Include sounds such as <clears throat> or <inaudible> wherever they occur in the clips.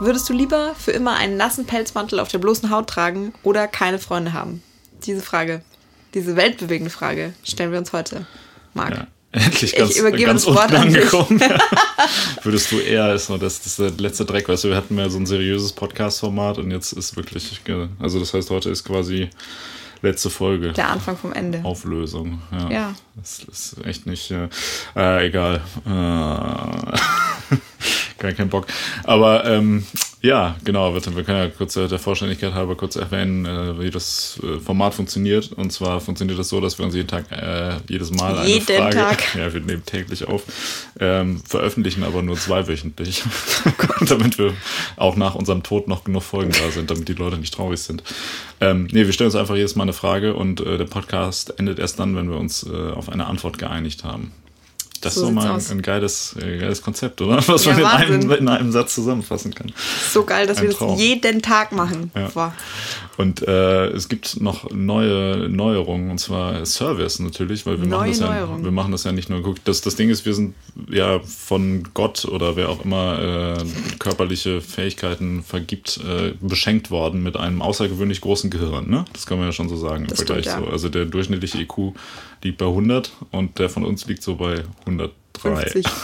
Würdest du lieber für immer einen nassen Pelzmantel auf der bloßen Haut tragen oder keine Freunde haben? Diese Frage, diese weltbewegende Frage stellen wir uns heute. Marc. Ja. Endlich ganz, ich übergebe ganz das Wort an angekommen. <laughs> Würdest du eher, ist nur das, das der letzte Dreck, weißt du, wir hatten ja so ein seriöses Podcast-Format und jetzt ist wirklich, also das heißt, heute ist quasi letzte Folge. Der Anfang vom Ende. Auflösung, ja. ja. Das ist echt nicht, äh, äh egal. Äh, <laughs> <laughs> gar keinen Bock. Aber ähm, ja, genau. Wir, können ja kurz der Vollständigkeit halber kurz erwähnen, äh, wie das äh, Format funktioniert. Und zwar funktioniert das so, dass wir uns jeden Tag, äh, jedes Mal eine jeden Frage, Tag. <laughs> ja, wir nehmen täglich auf, ähm, veröffentlichen aber nur zweiwöchentlich, <laughs> damit wir auch nach unserem Tod noch genug Folgen da sind, damit die Leute nicht traurig sind. Ähm, nee, wir stellen uns einfach jedes Mal eine Frage und äh, der Podcast endet erst dann, wenn wir uns äh, auf eine Antwort geeinigt haben. Das so ist doch mal ein, ein, geiles, äh, geiles Konzept, oder? <laughs> Was ja, man in einem, in einem, Satz zusammenfassen kann. So geil, dass ein wir Traum. das jeden Tag machen. Ja. Und äh, es gibt noch neue Neuerungen, und zwar Service natürlich, weil wir neue machen das ja, wir machen das ja nicht nur. Guck, das, das Ding ist, wir sind ja von Gott oder wer auch immer äh, körperliche Fähigkeiten vergibt, äh, beschenkt worden mit einem außergewöhnlich großen Gehirn. Ne? Das kann man ja schon so sagen das im Vergleich. Stimmt, ja. so. Also der durchschnittliche IQ liegt bei 100 und der von uns liegt so bei 103. 50. <laughs>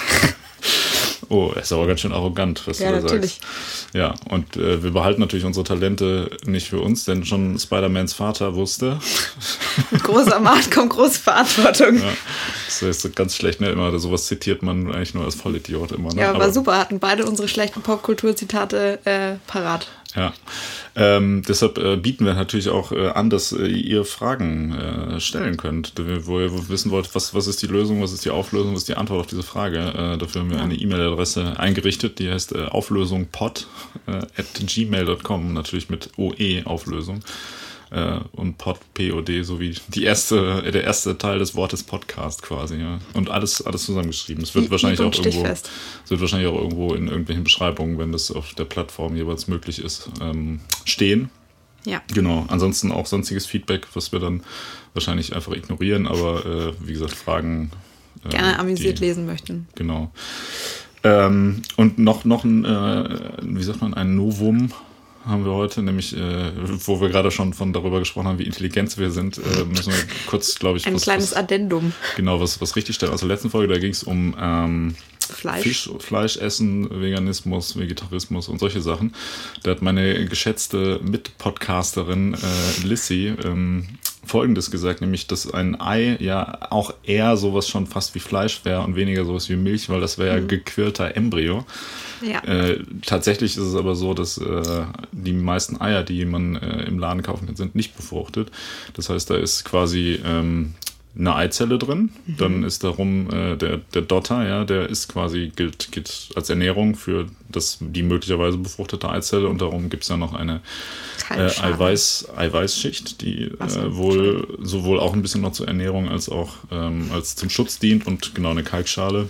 Oh, ist aber ganz schön arrogant, was ja, du da natürlich. sagst. Ja, und äh, wir behalten natürlich unsere Talente nicht für uns, denn schon Spider-Mans Vater wusste. <laughs> Großer Macht kommt große Verantwortung. Ja, das ist ganz schlecht, ne? Immer sowas zitiert man eigentlich nur als Vollidiot immer. Ne? Ja, aber, aber super, hatten beide unsere schlechten Popkulturzitate äh, parat. Ja. Ähm, deshalb äh, bieten wir natürlich auch äh, an, dass äh, ihr Fragen äh, stellen könnt, wo ihr wissen wollt, was, was ist die Lösung, was ist die Auflösung, was ist die Antwort auf diese Frage. Äh, dafür haben wir eine E-Mail-Adresse eingerichtet, die heißt äh, auflösungpod at gmail.com, natürlich mit OE-Auflösung äh, und Pod, POD, sowie die erste, der erste Teil des Wortes Podcast quasi, ja. Und alles, alles zusammengeschrieben. Es wird wahrscheinlich auch irgendwo, es wird wahrscheinlich auch irgendwo in irgendwelchen Beschreibungen, wenn das auf der Plattform jeweils möglich ist, ähm, stehen. Ja. Genau. Ansonsten auch sonstiges Feedback, was wir dann wahrscheinlich einfach ignorieren, aber äh, wie gesagt, Fragen. Äh, Gerne amüsiert die, lesen möchten. Genau. Ähm, und noch, noch ein, äh, wie sagt man, ein Novum haben wir heute, nämlich, äh, wo wir gerade schon von darüber gesprochen haben, wie intelligent wir sind, äh, müssen wir kurz, glaube ich, ein was, kleines was, Addendum. Genau, was, was richtig stellen. Aus der letzten Folge, da ging es um ähm, Fleisch. Fisch, Fleisch essen, Veganismus, Vegetarismus und solche Sachen. Da hat meine geschätzte Mitpodcasterin äh, Lissy ähm, Folgendes gesagt, nämlich, dass ein Ei ja auch eher sowas schon fast wie Fleisch wäre und weniger sowas wie Milch, weil das wäre ja mhm. gequirlter Embryo. Ja. Äh, tatsächlich ist es aber so, dass äh, die meisten Eier, die man äh, im Laden kaufen kann, sind nicht befruchtet. Das heißt, da ist quasi ähm, eine Eizelle drin. Mhm. Dann ist darum äh, der, der Dotter, ja, der ist quasi, gilt, gilt als Ernährung für das, die möglicherweise befruchtete Eizelle und darum gibt es ja noch eine äh, Eiweiß, Eiweißschicht, die äh, wohl sowohl auch ein bisschen noch zur Ernährung als auch ähm, als zum Schutz dient und genau eine Kalkschale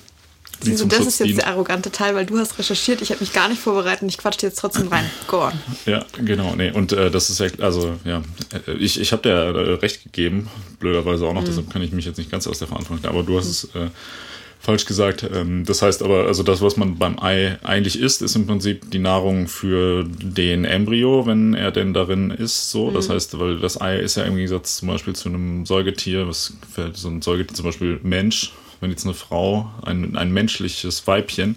Siehst das ist jetzt dient. der arrogante Teil, weil du hast recherchiert, ich habe mich gar nicht vorbereitet und ich quatsche jetzt trotzdem rein. Go on. Ja, genau. Nee. Und äh, das ist ja, also ja, äh, ich, ich habe dir äh, recht gegeben, blöderweise auch noch, mhm. deshalb kann ich mich jetzt nicht ganz aus der Verantwortung, aber du hast es äh, falsch gesagt. Ähm, das heißt aber, also das, was man beim Ei eigentlich isst, ist im Prinzip die Nahrung für den Embryo, wenn er denn darin ist. So, mhm. das heißt, weil das Ei ist ja im Gegensatz zum Beispiel zu einem Säugetier, was so ein Säugetier, zum Beispiel Mensch, wenn jetzt eine Frau, ein, ein menschliches Weibchen,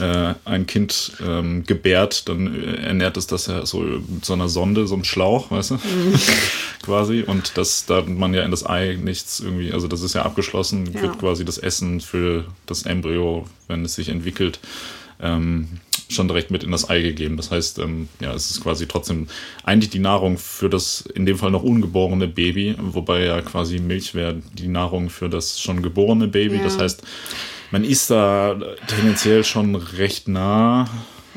äh, ein Kind ähm, gebärt, dann äh, ernährt es das ja so mit so einer Sonde, so einem Schlauch, weißt du? Mhm. <laughs> quasi. Und das, da man ja in das Ei nichts irgendwie, also das ist ja abgeschlossen, ja. wird quasi das Essen für das Embryo, wenn es sich entwickelt, ähm, schon direkt mit in das Ei gegeben. Das heißt, ähm, ja, es ist quasi trotzdem eigentlich die Nahrung für das in dem Fall noch ungeborene Baby, wobei ja quasi Milch wäre die Nahrung für das schon geborene Baby. Ja. Das heißt, man isst da tendenziell schon recht nah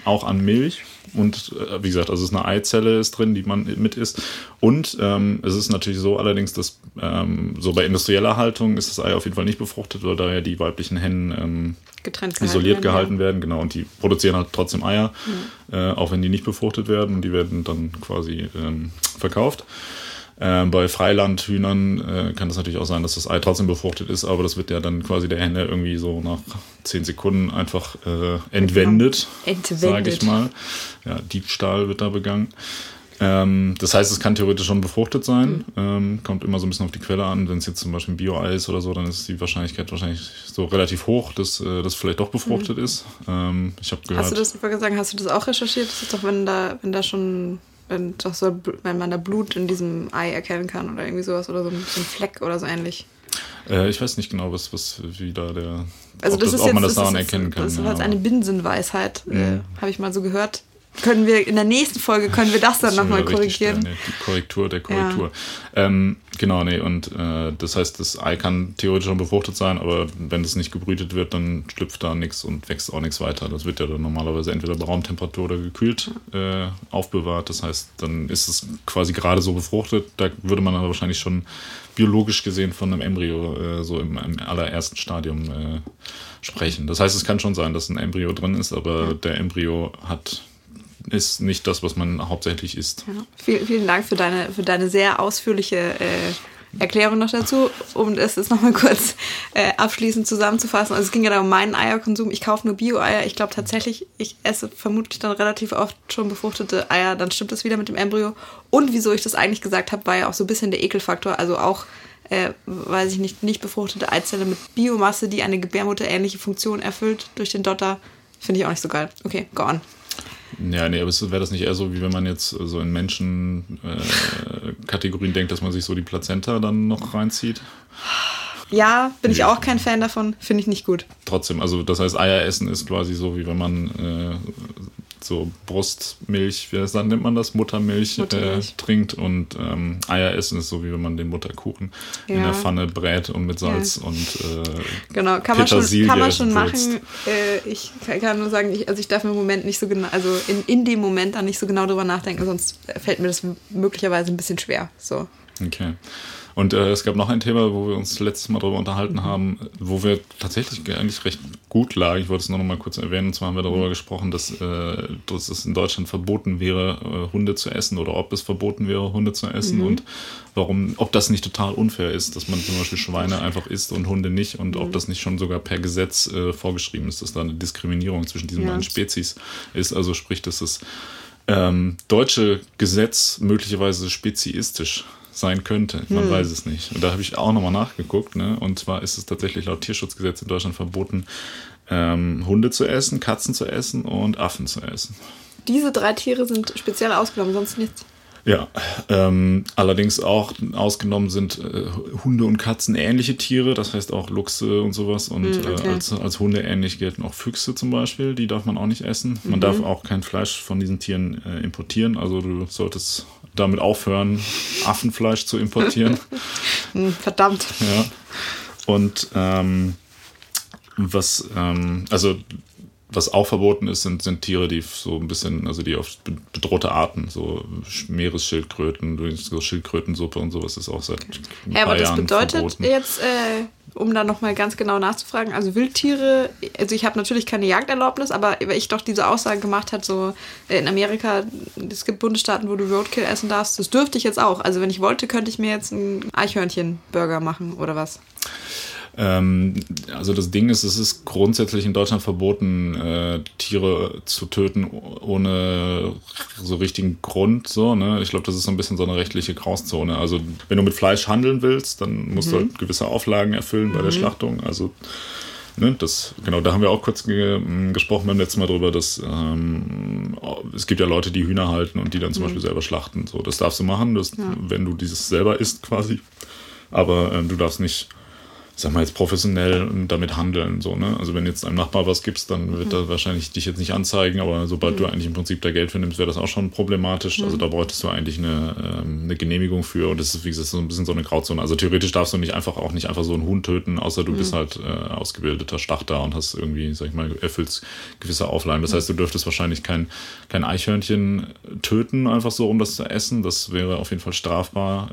auch an Milch. Und äh, wie gesagt, also es ist eine Eizelle ist drin, die man mit isst. Und ähm, es ist natürlich so allerdings, dass ähm, so bei industrieller Haltung ist das Ei auf jeden Fall nicht befruchtet, weil da ja die weiblichen Hennen ähm, Getrennt isoliert gehalten werden, werden, genau. Und die produzieren halt trotzdem Eier, mhm. äh, auch wenn die nicht befruchtet werden und die werden dann quasi ähm, verkauft. Äh, bei Freilandhühnern äh, kann das natürlich auch sein, dass das Ei trotzdem befruchtet ist, aber das wird ja dann quasi der Henne irgendwie so nach zehn Sekunden einfach äh, entwendet, Entwendet. sage ich mal. Ja, Diebstahl wird da begangen. Ähm, das heißt, es kann theoretisch schon befruchtet sein. Ähm, kommt immer so ein bisschen auf die Quelle an. Wenn es jetzt zum Beispiel ein Bio-Ei ist oder so, dann ist die Wahrscheinlichkeit wahrscheinlich so relativ hoch, dass äh, das vielleicht doch befruchtet ist. Ähm, ich habe gehört. Hast du das, ich sagen, hast du das auch recherchiert? Das ist doch, wenn da, wenn da schon, wenn, doch so, wenn man da Blut in diesem Ei erkennen kann oder irgendwie sowas oder so ein, so ein Fleck oder so ähnlich. Äh, ich weiß nicht genau, was, was, wie da der, Also das, das, ist ob man jetzt, das daran erkennen kann. Das ist ja, jetzt aber- eine Binsenweisheit, äh, Mhm. habe ich mal so gehört. Können wir in der nächsten Folge können wir das dann nochmal korrigieren? nee, die Korrektur der Korrektur. Ähm, genau, nee, und äh, das heißt, das Ei kann theoretisch schon befruchtet sein, aber wenn das nicht gebrütet wird, dann schlüpft da nichts und wächst auch nichts weiter. Das wird ja dann normalerweise entweder bei Raumtemperatur oder gekühlt äh, aufbewahrt. Das heißt, dann ist es quasi gerade so befruchtet. Da würde man aber wahrscheinlich schon biologisch gesehen von einem Embryo äh, so im, im allerersten Stadium äh, sprechen. Das heißt, es kann schon sein, dass ein Embryo drin ist, aber der Embryo hat ist nicht das, was man hauptsächlich isst. Ja. Vielen, vielen Dank für deine, für deine sehr ausführliche äh, Erklärung noch dazu, um es jetzt nochmal kurz äh, abschließend zusammenzufassen. Also es ging ja da um meinen Eierkonsum. Ich kaufe nur Bio-Eier. Ich glaube tatsächlich, ich esse vermutlich dann relativ oft schon befruchtete Eier. Dann stimmt es wieder mit dem Embryo. Und wieso ich das eigentlich gesagt habe, war ja auch so ein bisschen der Ekelfaktor. Also auch, äh, weiß ich nicht, nicht befruchtete Eizelle mit Biomasse, die eine gebärmutterähnliche Funktion erfüllt durch den Dotter. Finde ich auch nicht so geil. Okay, go on. Ja, nee, aber wäre das nicht eher so, wie wenn man jetzt so in Menschen-Kategorien denkt, dass man sich so die Plazenta dann noch reinzieht? Ja, bin ich auch kein Fan davon. Finde ich nicht gut. Trotzdem, also das heißt, Eier essen ist quasi so, wie wenn man äh, so Brustmilch, wie das dann nennt man das, Muttermilch, Muttermilch. Äh, trinkt und ähm, Eier essen ist so, wie wenn man den Mutterkuchen in Ja. der Pfanne brät und mit Salz und äh, Genau, kann man schon, kann man schon machen. Äh, ich kann nur sagen, ich, also ich darf im Moment nicht so genau, also in, in dem Moment dann nicht so genau drüber nachdenken, sonst fällt mir das möglicherweise ein bisschen schwer. So. Okay. Und äh, es gab noch ein Thema, wo wir uns letztes Mal darüber Mhm. unterhalten haben, wo wir tatsächlich eigentlich recht gut lagen. Ich wollte es nur noch mal kurz erwähnen. Und zwar haben wir Mhm. darüber gesprochen, dass, äh, dass es in Deutschland verboten wäre, äh, Hunde zu essen oder ob es verboten wäre, Hunde zu essen Mhm. und warum, ob das nicht total unfair ist, dass man zum Beispiel Schweine einfach isst und Hunde nicht und Mhm. ob das nicht schon sogar per Gesetz äh, vorgeschrieben ist, dass da eine Diskriminierung zwischen diesen Ja. beiden Spezies ist. Also sprich, dass das ähm, deutsche Gesetz möglicherweise speziistisch sein könnte. Man Hm. weiß es nicht. Und da habe ich auch nochmal nachgeguckt. Ne? Und zwar ist es tatsächlich laut Tierschutzgesetz in Deutschland verboten, ähm, Hunde zu essen, Katzen zu essen und Affen zu essen. Diese drei Tiere sind speziell ausgenommen, sonst nichts. Ja, ähm, allerdings auch ausgenommen sind äh, Hunde und Katzen ähnliche Tiere, das heißt auch Luchse und sowas. Und Hm, okay. äh, als, als Hunde ähnlich gelten auch Füchse zum Beispiel, die darf man auch nicht essen. Mhm. Man darf auch kein Fleisch von diesen Tieren äh, importieren, also du solltest damit aufhören, Affenfleisch zu importieren. <laughs> Hm, verdammt. Ja. Und ähm, was, ähm, also was auch verboten ist, sind, sind Tiere, die so ein bisschen, also die auf be- bedrohte Arten, so Meeresschildkröten, so Schildkrötensuppe und sowas ist auch seit Ja, aber das bedeutet verboten. jetzt, äh, um da nochmal ganz genau nachzufragen, also Wildtiere, also ich habe natürlich keine Jagderlaubnis, aber weil ich doch diese Aussage gemacht hat, so äh, in Amerika, es gibt Bundesstaaten, wo du Roadkill essen darfst, das dürfte ich jetzt auch. Also wenn ich wollte, könnte ich mir jetzt einen Eichhörnchen-Burger machen oder was. Ähm, also das Ding ist, es ist grundsätzlich in Deutschland verboten, äh, Tiere zu töten ohne so richtigen Grund. So, ne? Ich glaube, das ist so ein bisschen so eine rechtliche Grauzone. Also wenn du mit Fleisch handeln willst, dann musst du halt gewisse Auflagen erfüllen bei der Schlachtung. Also Ne, das, genau, da haben wir auch kurz ge m, gesprochen beim letzten Mal drüber, dass ähm, es gibt ja Leute, die Hühner halten und die dann zum Beispiel selber schlachten. So, das darfst du machen, das, wenn du dieses selber isst quasi. Aber ähm, du darfst nicht, sag mal jetzt professionell damit handeln. So, ne? Also wenn jetzt einem Nachbar was gibst, dann wird er wahrscheinlich dich jetzt nicht anzeigen, aber sobald du eigentlich im Prinzip da Geld für nimmst, wäre das auch schon problematisch. Also da bräuchtest du eigentlich eine, ähm, eine Genehmigung für und das ist, wie gesagt, so ein bisschen so eine Grauzone. Also theoretisch darfst du nicht einfach auch nicht einfach so einen Huhn töten, außer du bist halt äh, ausgebildeter Schlachter und hast irgendwie, sag ich mal, erfüllst gewisse Auflagen. Das heißt, du dürftest wahrscheinlich kein, kein Eichhörnchen töten, einfach so, um das zu essen. Das wäre auf jeden Fall strafbar.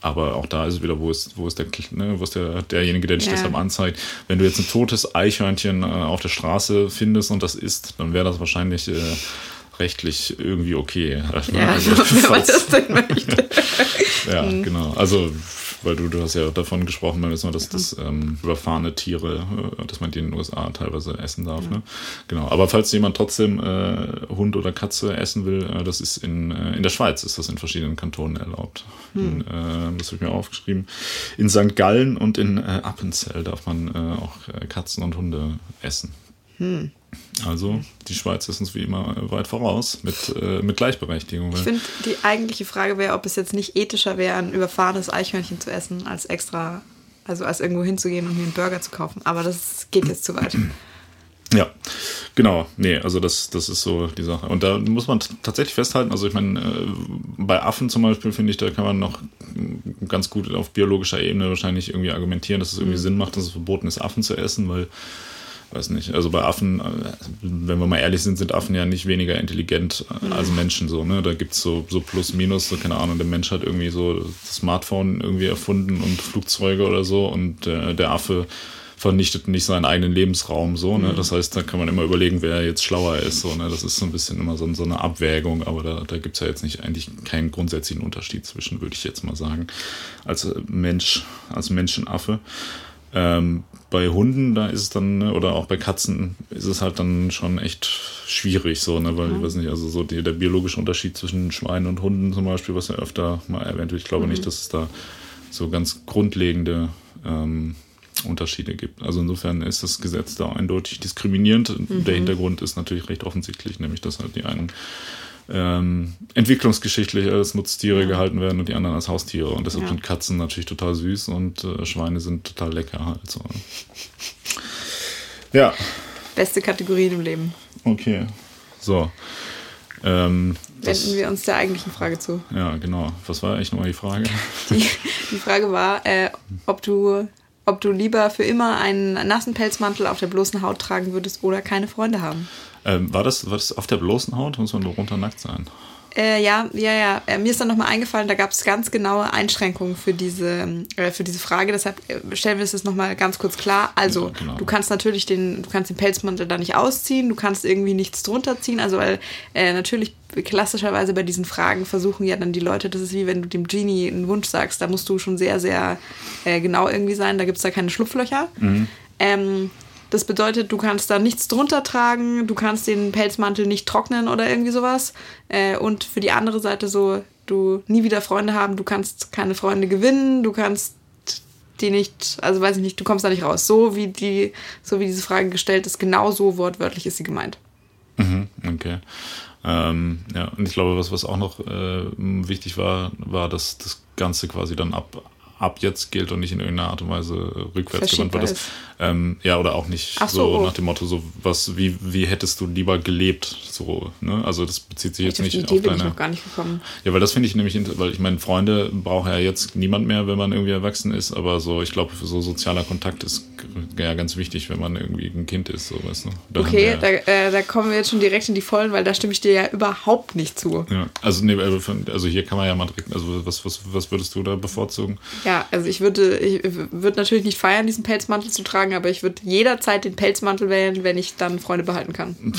Aber auch da ist es wieder, wo ist, wo ist, der, ne, wo ist der, derjenige, der dich Ja. deshalb anzeigt. Wenn du jetzt ein totes Eichhörnchen äh, auf der Straße findest und das isst, dann wäre das wahrscheinlich äh, rechtlich irgendwie okay. Ja, also, wenn man das denn möchte. ja, genau. Also weil du, du hast ja davon gesprochen, dass, dass, dass ähm, überfahrene Tiere, äh, dass man die in den USA teilweise essen darf. Ja. Ne? Genau. Aber falls jemand trotzdem äh, Hund oder Katze essen will, äh, das ist in, äh, in der Schweiz ist das in verschiedenen Kantonen erlaubt. Hm. In, äh, das habe ich mir aufgeschrieben. In St. Gallen und in äh, Appenzell darf man auch Katzen und Hunde essen. Hm. Also, die Schweiz ist uns wie immer weit voraus mit, äh, mit Gleichberechtigung. Ich finde, die eigentliche Frage wäre, ob es jetzt nicht ethischer wäre, ein überfahrenes Eichhörnchen zu essen, als extra, also als irgendwo hinzugehen und mir einen Burger zu kaufen. Aber das geht jetzt zu weit. Ja, genau. Nee, also das, das ist so die Sache. Und da muss man tatsächlich festhalten, also ich meine, äh, bei Affen zum Beispiel finde ich, da kann man noch ganz gut auf biologischer Ebene wahrscheinlich irgendwie argumentieren, dass es irgendwie mhm. Sinn macht, dass es verboten ist, Affen zu essen, weil weiß nicht, also bei Affen, äh, wenn wir mal ehrlich sind, sind Affen ja nicht weniger intelligent mhm. als Menschen so, ne? Da gibt es so, so Plus, Minus, so keine Ahnung, der Mensch hat irgendwie so das Smartphone irgendwie erfunden und Flugzeuge oder so und äh, der Affe vernichtet nicht seinen eigenen Lebensraum so, ne? Mhm. Das heißt, da kann man immer überlegen, wer jetzt schlauer ist, so, ne? Das ist so ein bisschen immer so, so eine Abwägung, aber da, da gibt es ja jetzt nicht eigentlich keinen grundsätzlichen Unterschied zwischen, würde ich jetzt mal sagen, als Mensch, als Menschenaffe. Ähm, bei Hunden, da ist es dann, ne, oder auch bei Katzen, ist es halt dann schon echt schwierig, so, ne, weil mhm. ich weiß nicht, also so die, der biologische Unterschied zwischen Schweinen und Hunden zum Beispiel, was ja öfter mal erwähnt wird, ich glaube mhm. nicht, dass es da so ganz grundlegende ähm, Unterschiede gibt. Also insofern ist das Gesetz da eindeutig diskriminierend. Mhm. Der Hintergrund ist natürlich recht offensichtlich, nämlich dass halt die einen ähm, entwicklungsgeschichtlich als Nutztiere gehalten werden und die anderen als Haustiere. Und deshalb ja. sind Katzen natürlich total süß und äh, Schweine sind total lecker halt. So. Ja. Beste Kategorien im Leben. Okay. So. Ähm, Wenden wir uns der eigentlichen Frage zu. Ja, genau. Was war eigentlich nochmal die Frage? <laughs> Die, die Frage war, äh, ob du ob du lieber für immer einen nassen Pelzmantel auf der bloßen Haut tragen würdest oder keine Freunde haben. Ähm, war, das, war das auf der bloßen Haut? Muss man nur runter nackt sein? Äh, ja, ja, ja. Äh, mir ist dann nochmal eingefallen, da gab es ganz genaue Einschränkungen für diese, äh, für diese Frage. Deshalb äh, stellen wir es jetzt nochmal ganz kurz klar. Also, ja, genau. du kannst natürlich den, du kannst den Pelzmantel da nicht ausziehen, du kannst irgendwie nichts drunter ziehen. Also, weil äh, natürlich klassischerweise bei diesen Fragen versuchen ja dann die Leute, das ist wie wenn du dem Genie einen Wunsch sagst, da musst du schon sehr, sehr genau irgendwie sein. Da gibt es da keine Schlupflöcher. Mhm. Ähm, das bedeutet, du kannst da nichts drunter tragen, du kannst den Pelzmantel nicht trocknen oder irgendwie sowas. Äh, und für die andere Seite so, du nie wieder Freunde haben, du kannst keine Freunde gewinnen, du kannst die nicht, also weiß ich nicht, du kommst da nicht raus. So wie die, so wie diese Frage gestellt ist, genau so wortwörtlich ist sie gemeint. Mhm, okay. Ähm, ja, und ich glaube, was, was auch noch äh, wichtig war, war, dass das Ganze quasi dann ab, ab jetzt gilt und nicht in irgendeiner Art und Weise rückwärts gewandt wird. Das, ähm, ja, oder auch nicht so, so, oh. nach dem Motto, so was, wie, wie hättest du lieber gelebt? So, ne? Also das bezieht sich jetzt nicht die Idee auf deine. Bin ich noch gar nicht gekommen. Ja, weil das finde ich nämlich, weil ich meine, Freunde braucht ja jetzt niemand mehr, wenn man irgendwie erwachsen ist, aber so, ich glaube, so sozialer Kontakt ist ja ganz wichtig, wenn man irgendwie ein Kind ist, so weißt du. Da okay, da, äh, da kommen wir jetzt schon direkt in die Vollen, weil da stimme ich dir ja überhaupt nicht zu. Ja, also nee, also, also hier kann man ja mal direkt, also was, was, was würdest du da bevorzugen? Ja, also ich würde, ich würde natürlich nicht feiern, diesen Pelzmantel zu tragen, aber ich würde jederzeit den Pelzmantel wählen, wenn ich dann Freunde behalten kann. <laughs>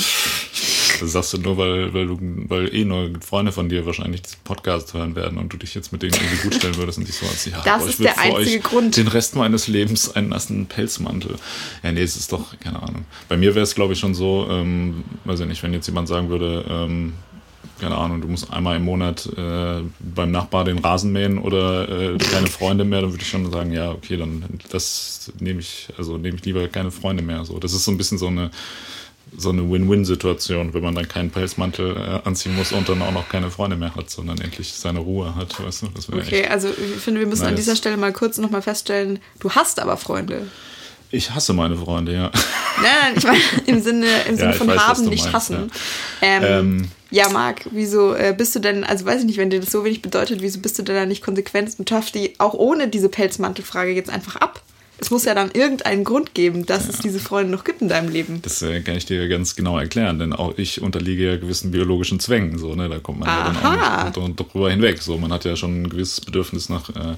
Das sagst du nur, weil, weil, du, weil eh nur Freunde von dir wahrscheinlich diesen Podcast hören werden und du dich jetzt mit denen irgendwie gut stellen würdest und dich so als, ja, das boah, ist der einzige Grund. Den Rest meines Lebens einen nassen Pelzmantel. Ja, nee, es ist doch, keine Ahnung. Bei mir wäre es, glaube ich, schon so, ähm, weiß ich nicht, wenn jetzt jemand sagen würde, ähm, keine Ahnung, du musst einmal im Monat äh, beim Nachbar den Rasen mähen oder äh, keine Freunde mehr, dann würde ich schon sagen, ja, okay, dann das nehme ich, also nehme ich lieber keine Freunde mehr. So, das ist so ein bisschen so eine so eine Win-Win-Situation, wenn man dann keinen Pelzmantel äh, anziehen muss und dann auch noch keine Freunde mehr hat, sondern endlich seine Ruhe hat, weißt du? okay, also ich finde, wir müssen nice. an dieser Stelle mal kurz nochmal feststellen, du hast aber Freunde. Ich hasse meine Freunde, ja. Nein, nein, ich meine im Sinne, im <laughs> Sinne ja, von weiß, haben, nicht meinst, hassen. Ja, ähm, ähm, ja Marc, wieso äh, bist du denn, also weiß ich nicht, wenn dir das so wenig bedeutet, wieso bist du denn da nicht konsequent und schaffst die auch ohne diese Pelzmantelfrage jetzt einfach ab? Es muss ja dann irgendeinen Grund geben, dass ja. es diese Freunde noch gibt in deinem Leben. Das äh, kann ich dir ganz genau erklären, denn auch ich unterliege ja gewissen biologischen Zwängen. So, ne? Da kommt man Aha. ja dann auch nicht drüber hinweg. So, man hat ja schon ein gewisses Bedürfnis nach äh,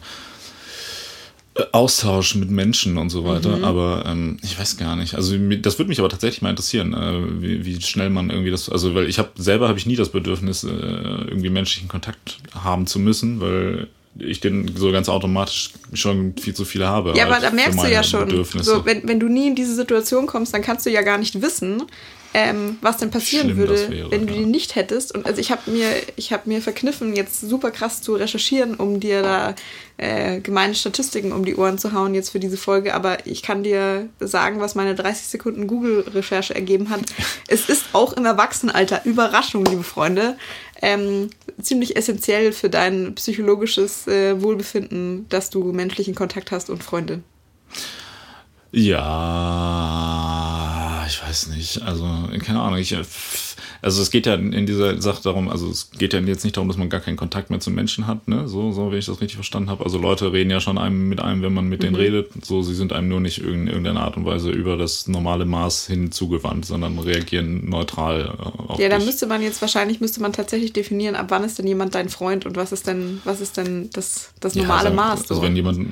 Austausch mit Menschen und so weiter, Mhm. aber ähm, ich weiß gar nicht. Also das würde mich aber tatsächlich mal interessieren, äh, wie, wie schnell man irgendwie das, also weil ich habe selber habe ich nie das Bedürfnis, äh, irgendwie menschlichen Kontakt haben zu müssen, weil ich den so ganz automatisch schon viel zu viele habe. Ja, aber halt da für merkst du ja schon, so, wenn, wenn du nie in diese Situation kommst, dann kannst du ja gar nicht wissen, ähm, was denn passieren Schlimm würde, wäre, wenn du die nicht hättest. Und also ich habe mir, ich habe mir verkniffen, jetzt super krass zu recherchieren, um dir da äh, gemeine Statistiken um die Ohren zu hauen jetzt für diese Folge. Aber ich kann dir sagen, was meine 30 Sekunden Google-Recherche ergeben hat. <laughs> es ist auch im Erwachsenenalter Überraschung, liebe Freunde. Ähm, ziemlich essentiell für dein psychologisches äh, Wohlbefinden, dass du menschlichen Kontakt hast und Freunde. Ja, ich weiß nicht. Also, keine Ahnung. Ich, äh, also, es geht ja in dieser Sache darum, also, es geht ja jetzt nicht darum, dass man gar keinen Kontakt mehr zu Menschen hat, ne? So, so, wenn ich das richtig verstanden habe. Also, Leute reden ja schon einem mit einem, wenn man mit Mhm. denen redet. So, sie sind einem nur nicht in irgendeiner Art und Weise über das normale Maß hin zugewandt, sondern reagieren neutral äh, auf Ja, da dich. müsste man jetzt wahrscheinlich müsste man tatsächlich definieren, ab wann ist denn jemand dein Freund und was ist denn was ist denn das, das Ja, normale also, Maß? Also, so? wenn jemand,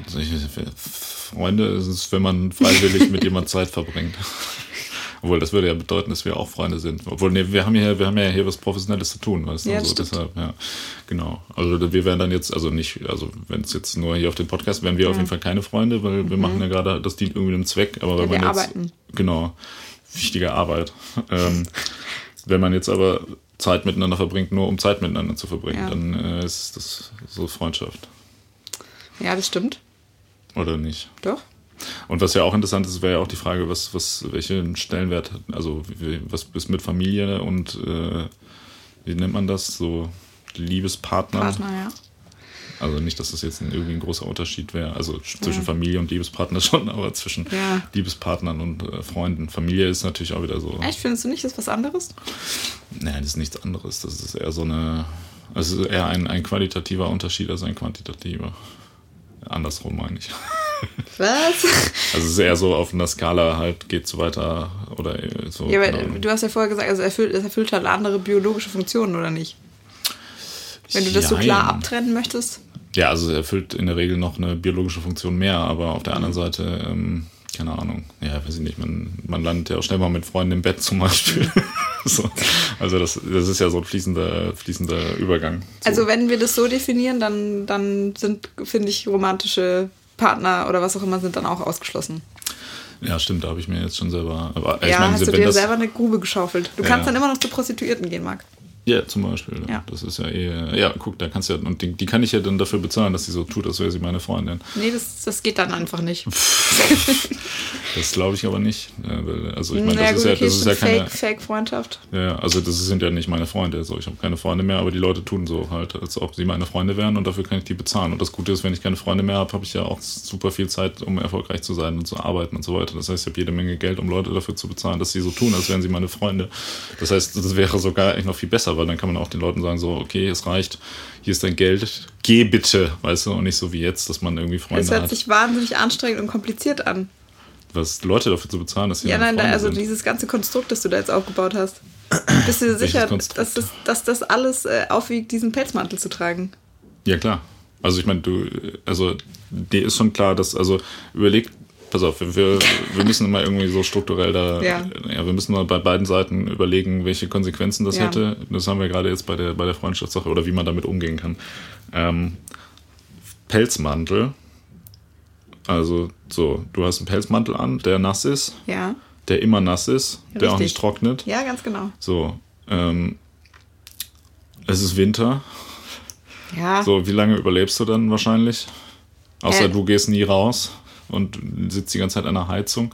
Freunde ist es, wenn man freiwillig mit jemand Zeit verbringt. <laughs> Obwohl, das würde ja bedeuten, dass wir auch Freunde sind. Obwohl, nee, wir haben ja, wir haben ja hier was Professionelles zu tun, weißt du? Ja, also, stimmt. deshalb, ja, genau. Also wir wären dann jetzt, also nicht, also wenn es jetzt nur hier auf dem Podcast, wären wir auf jeden Fall keine Freunde, weil wir machen ja gerade, das dient irgendwie einem Zweck, aber wenn Mhm. Ja, man wir jetzt, arbeiten. genau, wichtige Arbeit. <laughs> ähm, wenn man jetzt aber Zeit miteinander verbringt, nur um Zeit miteinander zu verbringen, Ja. dann äh, ist das so Freundschaft. ja, das stimmt. Oder nicht? Doch. Und was ja auch interessant ist, wäre ja auch die Frage, was, was, welchen Stellenwert hat, also was ist mit Familie und äh, wie nennt man das? So Liebespartner. Partner, ja. Also nicht, dass das jetzt ein, irgendwie ein großer Unterschied wäre. Also zwischen Familie und Liebespartner <laughs> schon, aber zwischen Ja. Liebespartnern und äh, Freunden. Familie ist natürlich auch wieder so. Echt, findest du nicht, das ist was anderes? Nein, das ist nichts anderes. Das ist eher so eine. Also es ist eher ein, ein qualitativer Unterschied als ein quantitativer. Andersrum meine ich. Was? Also es ist eher so auf einer Skala halt geht so weiter oder so. ja, aber du hast ja vorher gesagt, also erfüllt, es erfüllt halt andere biologische Funktionen, oder nicht? Wenn du das so Jein. klar abtrennen möchtest. Ja, also es erfüllt in der Regel noch eine biologische Funktion mehr, aber auf der anderen Seite, ähm, keine Ahnung, ja, weiß ich nicht, man, man landet ja auch schnell mal mit Freunden im Bett zum Beispiel. <laughs> so. Also das, das ist ja so ein fließender, fließender Übergang. So. Also wenn wir das so definieren, dann, dann sind, finde ich, romantische Partner oder was auch immer sind dann auch ausgeschlossen. ja, stimmt, da habe ich mir jetzt schon selber. Aber ich ja, meine, hast du dir das, selber eine Grube geschaufelt. Du Ja. kannst dann immer noch zu Prostituierten gehen, Marc. Ja, zum Beispiel. Ja. Das ist ja eh. Ja, guck, da kannst du ja. Und die, die kann ich ja dann dafür bezahlen, dass sie so tut, als wäre sie meine Freundin. Nee, das, das geht dann einfach nicht. <laughs> Das glaube ich aber nicht. Ja, also ich meine, das ist gut, ja, das ist ja keine. Fake, Fake-Freundschaft. Ja, also das sind ja nicht meine Freunde. So, ich habe keine Freunde mehr, aber die Leute tun so halt, als ob sie meine Freunde wären und dafür kann ich die bezahlen. Und das Gute ist, wenn ich keine Freunde mehr habe, habe ich ja auch super viel Zeit, um erfolgreich zu sein und zu arbeiten und so weiter. Das heißt, ich habe jede Menge Geld, um Leute dafür zu bezahlen, dass sie so tun, als wären sie meine Freunde. Das heißt, das wäre sogar eigentlich noch viel besser, weil dann kann man auch den Leuten sagen, so, okay, es reicht, hier ist dein Geld, geh bitte, weißt du, und nicht so wie jetzt, dass man irgendwie Freunde Das hört hat. sich wahnsinnig anstrengend und kompliziert an. Was Leute dafür zu bezahlen, dass sie Ja, nein, da, also sind. dieses ganze Konstrukt, das du da jetzt aufgebaut hast. <clears throat> Bist du dir sicher, dass das, dass das alles äh, aufwiegt, diesen Pelzmantel zu tragen? Ja, klar. Also ich meine, du, also dir ist schon klar, dass, also überleg, pass auf, wir, wir wir müssen immer irgendwie so strukturell da, Ja. ja, wir müssen mal bei beiden Seiten überlegen, welche Konsequenzen das Ja. hätte. Das haben wir gerade jetzt bei der, bei der Freundschaftssache oder wie man damit umgehen kann. Ähm, Pelzmantel. Also so, du hast einen Pelzmantel an, der nass ist, Ja. der immer nass ist, der auch Richtig. nicht trocknet. Ja, ganz genau. So, ähm, es ist Winter. Ja. So, wie lange überlebst du dann wahrscheinlich? Außer Äh. du gehst nie raus und sitzt die ganze Zeit an der Heizung.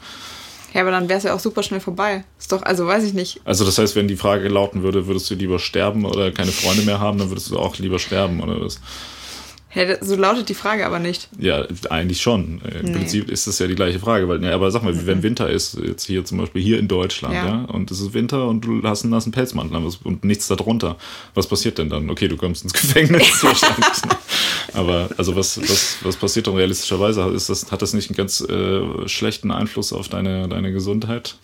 Ja, aber dann wäre es ja auch super schnell vorbei. Ist doch, also weiß ich nicht. Also das heißt, wenn die Frage lauten würde, würdest du lieber sterben oder keine Freunde mehr haben, dann würdest du auch lieber sterben oder was? Das- so lautet die Frage aber nicht. Ja, eigentlich schon. Im Nee. Mhm. Prinzip ist das ja die gleiche Frage, weil, ja, aber sag mal, wenn Winter ist, jetzt hier zum Beispiel hier in Deutschland, Ja. ja, und es ist Winter und du hast einen nassen Pelzmantel und nichts darunter, was passiert denn dann? Okay, du kommst ins Gefängnis wahrscheinlich. <laughs> ne? Aber also was, was, was passiert dann realistischerweise? Ist das, hat das nicht einen ganz äh, schlechten Einfluss auf deine, deine Gesundheit?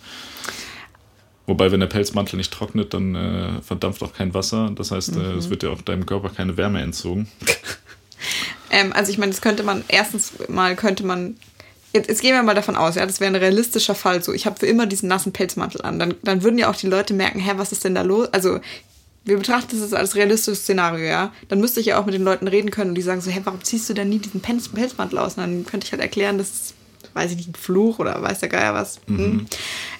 Wobei, wenn der Pelzmantel nicht trocknet, dann äh, verdampft auch kein Wasser. Das heißt, äh, Mhm. es wird ja auch deinem Körper keine Wärme entzogen. Ähm, also ich meine, das könnte man, erstens mal könnte man, jetzt, jetzt gehen wir mal davon aus, ja, das wäre ein realistischer Fall, so ich habe für immer diesen nassen Pelzmantel an, dann, dann würden ja auch die Leute merken, hä, was ist denn da los? Also wir betrachten das als realistisches Szenario, ja. Dann müsste ich ja auch mit den Leuten reden können und die sagen so, hä, warum ziehst du denn nie diesen Pelz, Pelzmantel aus? Und dann könnte ich halt erklären, das ist, weiß ich nicht, ein Fluch oder weiß der Geier was. Mhm.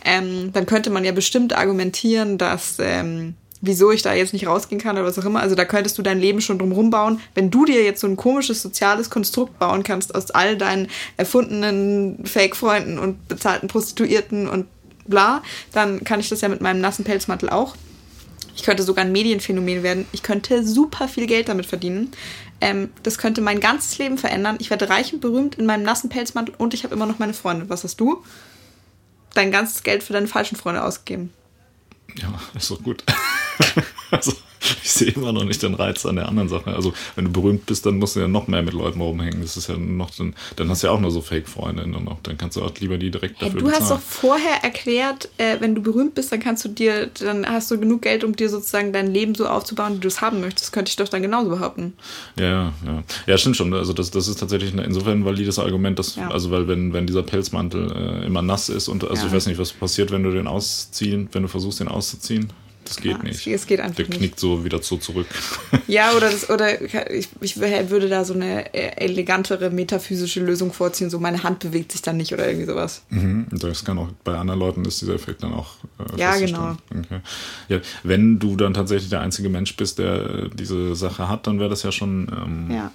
Ähm, dann könnte man ja bestimmt argumentieren, dass ähm, wieso ich da jetzt nicht rausgehen kann oder was auch immer. Also da könntest du dein Leben schon drum rumbauen. Wenn du dir jetzt so ein komisches soziales Konstrukt bauen kannst aus all deinen erfundenen Fake-Freunden und bezahlten Prostituierten und bla, dann kann ich das ja mit meinem nassen Pelzmantel auch. Ich könnte sogar ein Medienphänomen werden. Ich könnte super viel Geld damit verdienen. Ähm, das könnte mein ganzes Leben verändern. Ich werde reich und berühmt in meinem nassen Pelzmantel und ich habe immer noch meine Freunde. Was hast du? Dein ganzes Geld für deine falschen Freunde ausgegeben. Ja, <laughs> ist doch gut. <laughs> also, ich sehe immer noch nicht den Reiz an der anderen Sache. Also, wenn du berühmt bist, dann musst du ja noch mehr mit Leuten rumhängen. Das ist ja noch, dann, dann hast du ja auch nur so Fake-Freundinnen und noch. Dann kannst du auch lieber die direkt dafür hey, Du bezahlen. hast doch vorher erklärt, äh, wenn du berühmt bist, dann kannst du dir, dann hast du genug Geld, um dir sozusagen dein Leben so aufzubauen, wie du es haben möchtest. Könnte ich doch dann genauso behaupten. Ja, ja. Ja, stimmt schon. Also das, das ist tatsächlich insofern ein valides Argument, dass, Ja. also weil wenn, wenn dieser Pelzmantel äh, immer nass ist und also Ja. ich weiß nicht, was passiert, wenn du den ausziehen, wenn du versuchst, den auszuziehen. Das geht Ja, nicht. es- geht einfach Der nicht. knickt so wieder so zurück. <laughs> Ja, oder das, oder ich, ich würde da so eine äh, elegantere metaphysische Lösung vorziehen, so meine Hand bewegt sich dann nicht oder irgendwie sowas. Mhm. Das kann auch bei anderen Leuten ist dieser Effekt dann auch. Äh, Ja, festzustellen. Okay. Ja, wenn du dann tatsächlich der einzige Mensch bist, der äh, diese Sache hat, dann wäre das ja schon ähm, Ja.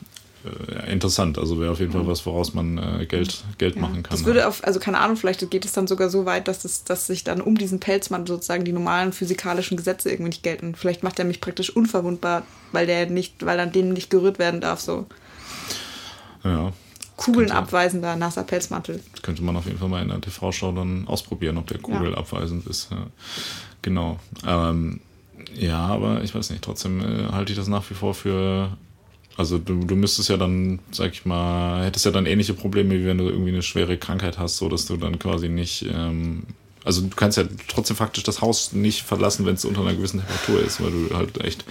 Äh, interessant. Also wäre auf jeden Fall was, woraus man äh, Geld, Geld machen kann. Das würde auf, also keine Ahnung, vielleicht geht es dann sogar so weit, dass, es, dass sich dann um diesen Pelzmann sozusagen die normalen physikalischen Gesetze irgendwie nicht gelten. Vielleicht macht er mich praktisch unverwundbar, weil der nicht, weil an denen nicht gerührt werden darf, so. ja. Kugeln könnte- abweisender, nasser Pelzmantel. könnte man auf jeden Fall mal in der TV-Show dann ausprobieren, ob der Kugel Ja. abweisend ist. Ja. Genau. Ähm, ja, aber ich weiß nicht, trotzdem äh, halte ich das nach wie vor für. Also du, du müsstest ja dann, sag ich mal, hättest ja dann ähnliche Probleme, wie wenn du irgendwie eine schwere Krankheit hast, so dass du dann quasi nicht. Ähm, also du kannst ja trotzdem faktisch das Haus nicht verlassen, wenn es unter einer gewissen Temperatur ist, weil du halt echt.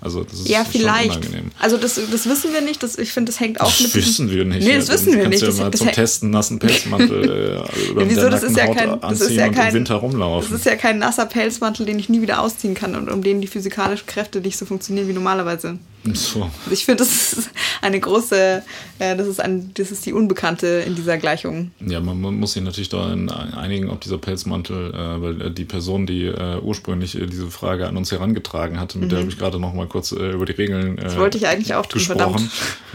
Also das ist Ja, schon vielleicht. unangenehm. Also das, das wissen wir nicht. Das, ich finde, das hängt auch Das mit diesem- wissen wir nicht. Nee, das Ja, wissen dann wir nicht. Du Das, ja mal das zum Testen nassen Pelzmantel <laughs> äh, über Ja, wieso? Das ist ja kein- das ist ja kein- im Winter rumlaufen. Das ist ja kein nasser Pelzmantel, den ich nie wieder ausziehen kann und um den die physikalischen Kräfte nicht so funktionieren wie normalerweise. So. Ich finde, das ist eine große, äh, das ist ein, das ist die Unbekannte in dieser Gleichung. Ja, man, man muss sich natürlich daran einigen, ob dieser Pelzmantel, äh, weil äh, die Person, die äh, ursprünglich äh, diese Frage an uns herangetragen hatte, mit der habe ich gerade noch mal kurz über die Regeln Mhm. Das wollte ich eigentlich auch tun, gesprochen. verdammt.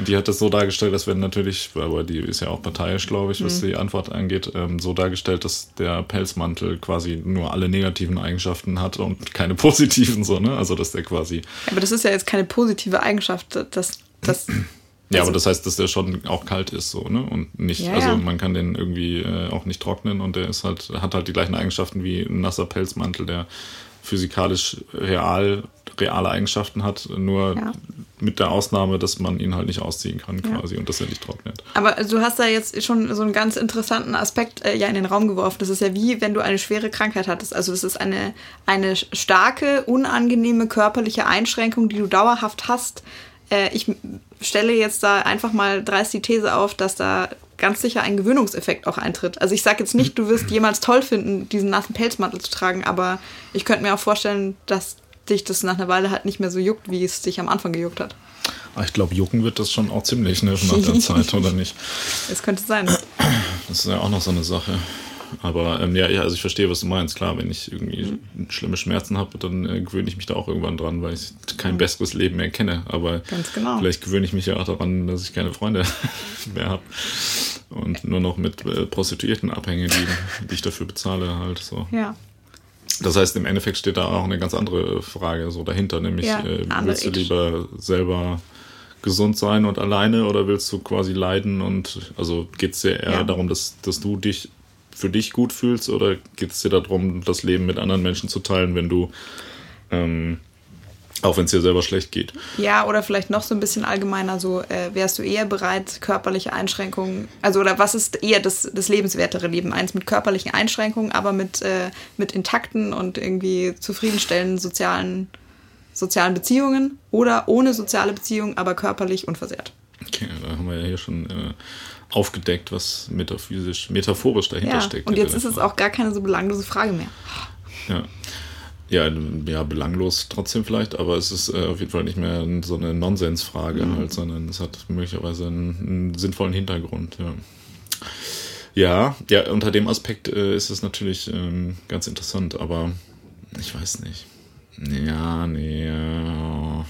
Die hat das so dargestellt, dass wenn natürlich, aber die ist ja auch parteiisch, glaube ich, Mhm. was die Antwort angeht, ähm, so dargestellt, dass der Pelzmantel quasi nur alle negativen Eigenschaften hat und keine positiven, so, ne? Also dass der quasi Aber das ist ja jetzt keine positive Eigenschaft, dass, dass Ja, Also- aber das heißt, dass der schon auch kalt ist, so, ne? Und nicht, Ja, also man kann den irgendwie äh, auch nicht trocknen und der ist halt, hat halt die gleichen Eigenschaften wie ein nasser Pelzmantel, der physikalisch real, reale Eigenschaften hat, nur Ja. mit der Ausnahme, dass man ihn halt nicht ausziehen kann Ja. quasi und dass er nicht trocknet. Aber du hast da jetzt schon so einen ganz interessanten Aspekt äh, ja in den Raum geworfen. Das ist ja wie, wenn du eine schwere Krankheit hattest. Also das ist eine, eine starke, unangenehme körperliche Einschränkung, die du dauerhaft hast. Äh, ich stelle jetzt da einfach mal dreist die These auf, dass da ganz sicher ein Gewöhnungseffekt auch eintritt. Also ich sage jetzt nicht, du wirst jemals toll finden, diesen nassen Pelzmantel zu tragen, aber ich könnte mir auch vorstellen, dass dich das nach einer Weile halt nicht mehr so juckt, wie es dich am Anfang gejuckt hat. Aber ich glaube, jucken wird das schon auch ziemlich, ne, nach der <laughs> Zeit, oder nicht? Es könnte sein. Das ist ja auch noch so eine Sache. Aber ähm, ja, ja, also ich verstehe, was du meinst. Klar, wenn ich irgendwie schlimme Schmerzen habe, dann äh, gewöhne ich mich da auch irgendwann dran, weil ich kein besseres Leben mehr kenne. Aber Ganz genau. vielleicht gewöhne ich mich ja auch daran, dass ich keine Freunde <laughs> mehr habe und nur noch mit äh, Prostituierten abhänge, die, die ich dafür bezahle halt so. Ja. Das heißt, im Endeffekt steht da auch eine ganz andere Frage so dahinter, nämlich Ja, äh, willst du lieber selber gesund sein und alleine oder willst du quasi leiden und also geht es dir eher Ja. darum, dass, dass du dich für dich gut fühlst oder geht es dir darum, das Leben mit anderen Menschen zu teilen, wenn du ähm, auch wenn es dir selber schlecht geht? Ja, oder vielleicht noch so ein bisschen allgemeiner, so äh, wärst du eher bereit, körperliche Einschränkungen, also oder was ist eher das, das lebenswertere Leben? Eins mit körperlichen Einschränkungen, aber mit, äh, mit intakten und irgendwie zufriedenstellenden sozialen, sozialen Beziehungen oder ohne soziale Beziehungen, aber körperlich unversehrt. Okay, da haben wir ja hier schon äh, aufgedeckt, was metaphysisch, metaphorisch dahinter Ja, steckt. und jetzt ist es auch gar keine so belanglose Frage mehr. Ja. Ja, ja, belanglos trotzdem vielleicht, aber es ist äh, auf jeden Fall nicht mehr so eine Nonsensfrage Mhm. halt, sondern es hat möglicherweise einen, einen sinnvollen Hintergrund, ja. Ja, ja, unter dem Aspekt äh, ist es natürlich ähm, ganz interessant, aber ich weiß nicht. Ja, nee. ja.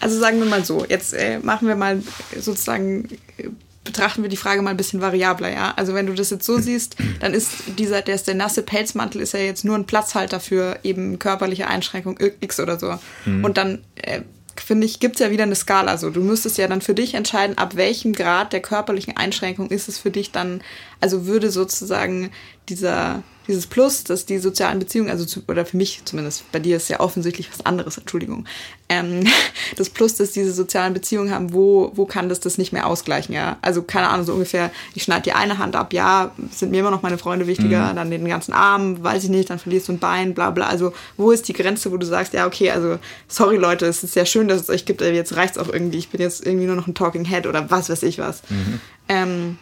Also sagen wir mal so, jetzt äh, machen wir mal sozusagen, äh, betrachten wir die Frage mal ein bisschen variabler, ja. Also wenn du das jetzt so siehst, dann ist dieser, der, ist der nasse Pelzmantel ist ja jetzt nur ein Platzhalter für eben körperliche Einschränkung X oder so. Und dann äh, finde ich, gibt es ja wieder eine Skala. So, du müsstest ja dann für dich entscheiden, ab welchem Grad der körperlichen Einschränkung ist es für dich dann, also würde sozusagen dieser, dieses Plus, dass die sozialen Beziehungen, also zu, oder für mich zumindest, bei dir ist ja offensichtlich was anderes, Entschuldigung, ähm, <laughs> das Plus, dass diese sozialen Beziehungen haben, wo, wo kann das das nicht mehr ausgleichen, ja? Also keine Ahnung, so ungefähr, ich schneide dir eine Hand ab, ja, sind mir immer noch meine Freunde wichtiger, dann den ganzen Arm, weiß ich nicht, dann verlierst du ein Bein, bla bla. Also wo ist die Grenze, wo du sagst, ja, okay, also sorry Leute, es ist sehr schön, dass es euch gibt, aber jetzt reicht's auch irgendwie, ich bin jetzt irgendwie nur noch ein Talking Head oder was weiß ich was. Ähm,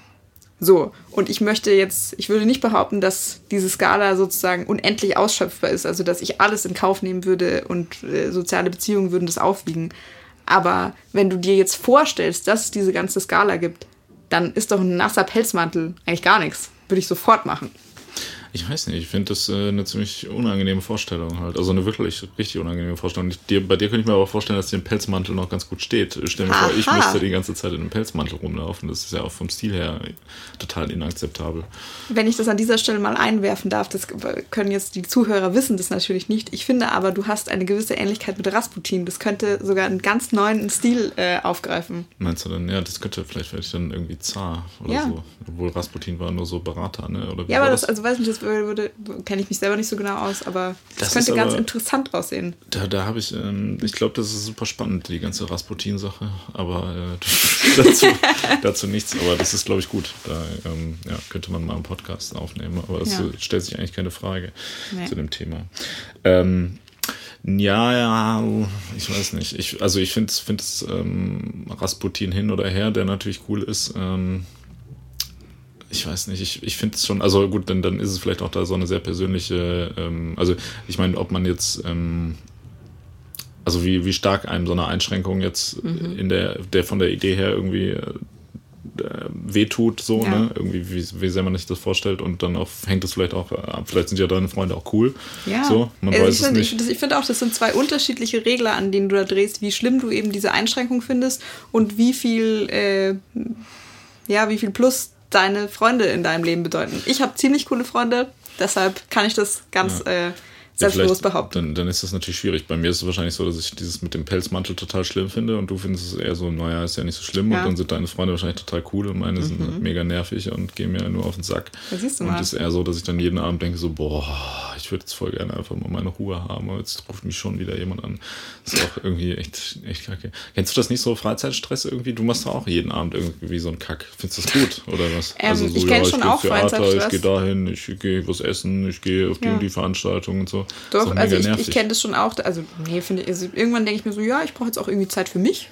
so, und ich möchte jetzt, ich würde nicht behaupten, dass diese Skala sozusagen unendlich ausschöpfbar ist, also dass ich alles in Kauf nehmen würde und äh, soziale Beziehungen würden das aufwiegen. Aber wenn du dir jetzt vorstellst, dass es diese ganze Skala gibt, dann ist doch ein nasser Pelzmantel eigentlich gar nichts. Würde ich sofort machen. Ich weiß nicht, ich finde das äh, eine ziemlich unangenehme Vorstellung halt. Also eine wirklich richtig unangenehme Vorstellung. Ich, dir, bei dir könnte ich mir aber vorstellen, dass dir ein Pelzmantel noch ganz gut steht. Stell mir vor, ich Aha. müsste die ganze Zeit in einem Pelzmantel rumlaufen. Das ist ja auch vom Stil her total inakzeptabel. Wenn ich das an dieser Stelle mal einwerfen darf, das können jetzt die Zuhörer wissen das natürlich nicht. Ich finde aber, du hast eine gewisse Ähnlichkeit mit Rasputin. Das könnte sogar einen ganz neuen Stil äh, aufgreifen. Meinst du dann, ja, das könnte vielleicht werde ich dann irgendwie zar oder Ja. so. Obwohl Rasputin war nur so Berater, ne? Oder Ja, aber war das, also weiß nicht, das würde, kenne ich mich selber nicht so genau aus, aber das, Das könnte ist ganz aber- interessant aussehen. Da, da habe ich, ähm, ich glaube, das ist super spannend, die ganze Rasputin-Sache, aber äh, <laughs> dazu, dazu nichts. Aber das ist, glaube ich, gut. Da ähm, ja, könnte man mal einen Podcast aufnehmen, aber es Ja. stellt sich eigentlich keine Frage Nee. zu dem Thema. Ähm, ja, ja, ich weiß nicht. Ich, also ich finde find es ähm, Rasputin hin oder her, der natürlich cool ist. Ähm, ich weiß nicht, ich, ich finde es schon, also gut, dann, dann ist es vielleicht auch da so eine sehr persönliche, ähm, also ich meine, ob man jetzt, ähm, also wie, wie stark einem so eine Einschränkung jetzt Mhm. in der, der von der Idee her irgendwie äh, wehtut, so, Ja. ne? Irgendwie, wie, wie sehr man sich das vorstellt und dann auch hängt es vielleicht auch ab. Vielleicht sind ja deine Freunde auch cool. Ja, So, man also weiß ich es finde nicht. ich finde auch, das sind zwei unterschiedliche Regler, an denen du da drehst, wie schlimm du eben diese Einschränkung findest und wie viel, äh, ja, wie viel Plus deine Freunde in deinem Leben bedeuten. Ich habe ziemlich coole Freunde, deshalb kann ich das ganz äh, Ja, selbstbewusst vielleicht- behaupten. Dann, dann ist das natürlich schwierig. Bei mir ist es wahrscheinlich so, dass ich dieses mit dem Pelzmantel total schlimm finde und du findest es eher so, naja, ist ja nicht so schlimm Ja. Mhm. und dann sind deine Freunde wahrscheinlich total cool und meine sind halt mega nervig und gehen mir nur auf den Sack. Ja, siehst du und mal. es ist eher so, dass ich dann jeden Abend denke so, boah, ich würde jetzt voll gerne einfach mal meine Ruhe haben, aber jetzt ruft mich schon wieder jemand an. Das ist auch irgendwie echt, echt kacke. Kennst du das nicht so, Freizeitstress irgendwie? Du machst doch auch jeden Abend irgendwie so einen Kack. Findest du das gut oder was? Also Ähm, ich kenn schon geh auch Theater, ich Freizeitstress. gehe dahin, ich gehe was essen, ich gehe auf die Ja. und die Veranstaltung und so. Doch, doch also ich, ich kenne das schon auch. Also, nee, finde ich, also irgendwann denke ich mir so, ja, ich brauche jetzt auch irgendwie Zeit für mich.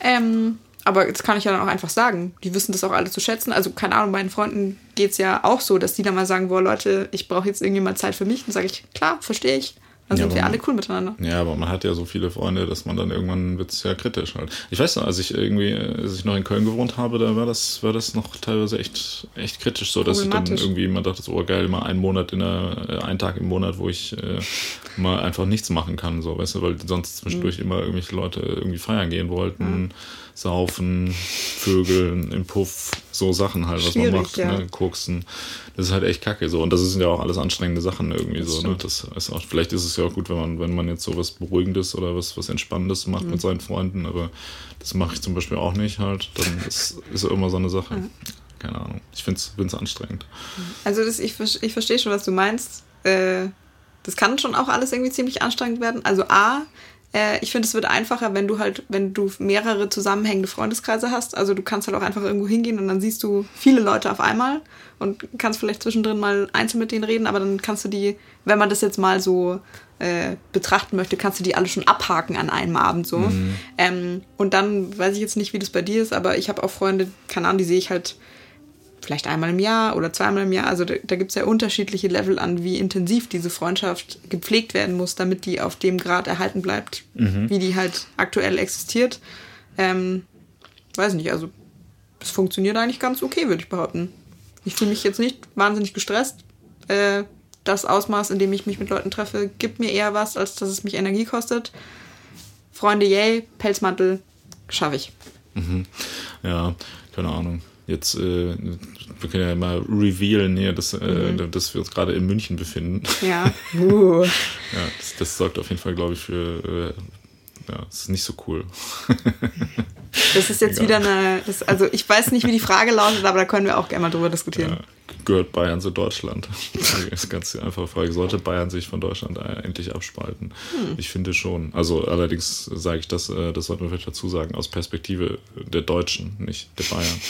Ähm, aber jetzt kann ich ja dann auch einfach sagen, die wissen das auch alle zu schätzen. Also, keine Ahnung, meinen Freunden geht es ja auch so, dass die dann mal sagen, boah, Leute, ich brauche jetzt irgendwie mal Zeit für mich. Dann sage ich, klar, verstehe ich. Dann Ja, sind wir aber- alle cool miteinander. Ja, aber man hat ja so viele Freunde, dass man dann irgendwann wird es ja kritisch halt. Ich weiß noch, als ich irgendwie, als ich noch in Köln gewohnt habe, da war das, war das noch teilweise echt, echt kritisch, so dass ich dann irgendwie immer dachte, so oh, geil, mal einen Monat in der, äh, einen Tag im Monat, wo ich äh, mal einfach nichts machen kann, so, weißt du, weil sonst zwischendurch Mhm. immer irgendwelche Leute irgendwie feiern gehen wollten, saufen, Vögeln, im Puff, so Sachen halt, was man Schwierig, macht, ja. ne, koksen. Das ist halt echt kacke so. Und das sind ja auch alles anstrengende Sachen irgendwie Das so. Ne? Das ist auch, vielleicht ist es ja auch gut, wenn man, wenn man jetzt so was Beruhigendes oder was, was Entspannendes macht Mhm. mit seinen Freunden, aber das mache ich zum Beispiel auch nicht halt. Dann ist, ist immer so eine Sache. Keine Ahnung. Ich finde es anstrengend. Also das, ich, ich verstehe schon, was du meinst. Äh, das kann schon auch alles irgendwie ziemlich anstrengend werden. Also A, Äh, ich finde, es wird einfacher, wenn du halt, wenn du mehrere zusammenhängende Freundeskreise hast. Also du kannst halt auch einfach irgendwo hingehen und dann siehst du viele Leute auf einmal und kannst vielleicht zwischendrin mal einzeln mit denen reden, aber dann kannst du die, wenn man das jetzt mal so äh, betrachten möchte, kannst du die alle schon abhaken an einem Abend so. Mhm. Ähm, und dann weiß ich jetzt nicht, wie das bei dir ist, aber ich habe auch Freunde, keine Ahnung, die sehe ich halt vielleicht einmal im Jahr oder zweimal im Jahr. Also da, da gibt es ja unterschiedliche Level an, wie intensiv diese Freundschaft gepflegt werden muss, damit die auf dem Grad erhalten bleibt, mhm. wie die halt aktuell existiert. Ähm, weiß nicht, also es funktioniert eigentlich ganz okay, würde ich behaupten. Ich fühle mich jetzt nicht wahnsinnig gestresst. Äh, das Ausmaß, in dem ich mich mit Leuten treffe, gibt mir eher was, als dass es mich Energie kostet. Freunde, yay, Pelzmantel, schaffe ich. Mhm. Ja, keine Ahnung. Jetzt, äh, wir können ja mal revealen hier, dass, äh, mhm. dass wir uns gerade in München befinden. Ja. <laughs> Uh. ja, das, das, sorgt auf jeden Fall, glaube ich, für. Äh, ja, es ist nicht so cool. <laughs> Das ist jetzt Egal. wieder eine. Das, also, ich weiß nicht, wie die Frage lautet, aber da können wir auch gerne mal drüber diskutieren. Ja, gehört Bayern zu Deutschland? <laughs> Das ist ganz einfache Frage. Sollte Bayern sich von Deutschland endlich abspalten? Hm. Ich finde schon. Also, allerdings sage ich das, äh, das sollten wir vielleicht dazu sagen, aus Perspektive der Deutschen, nicht der Bayern.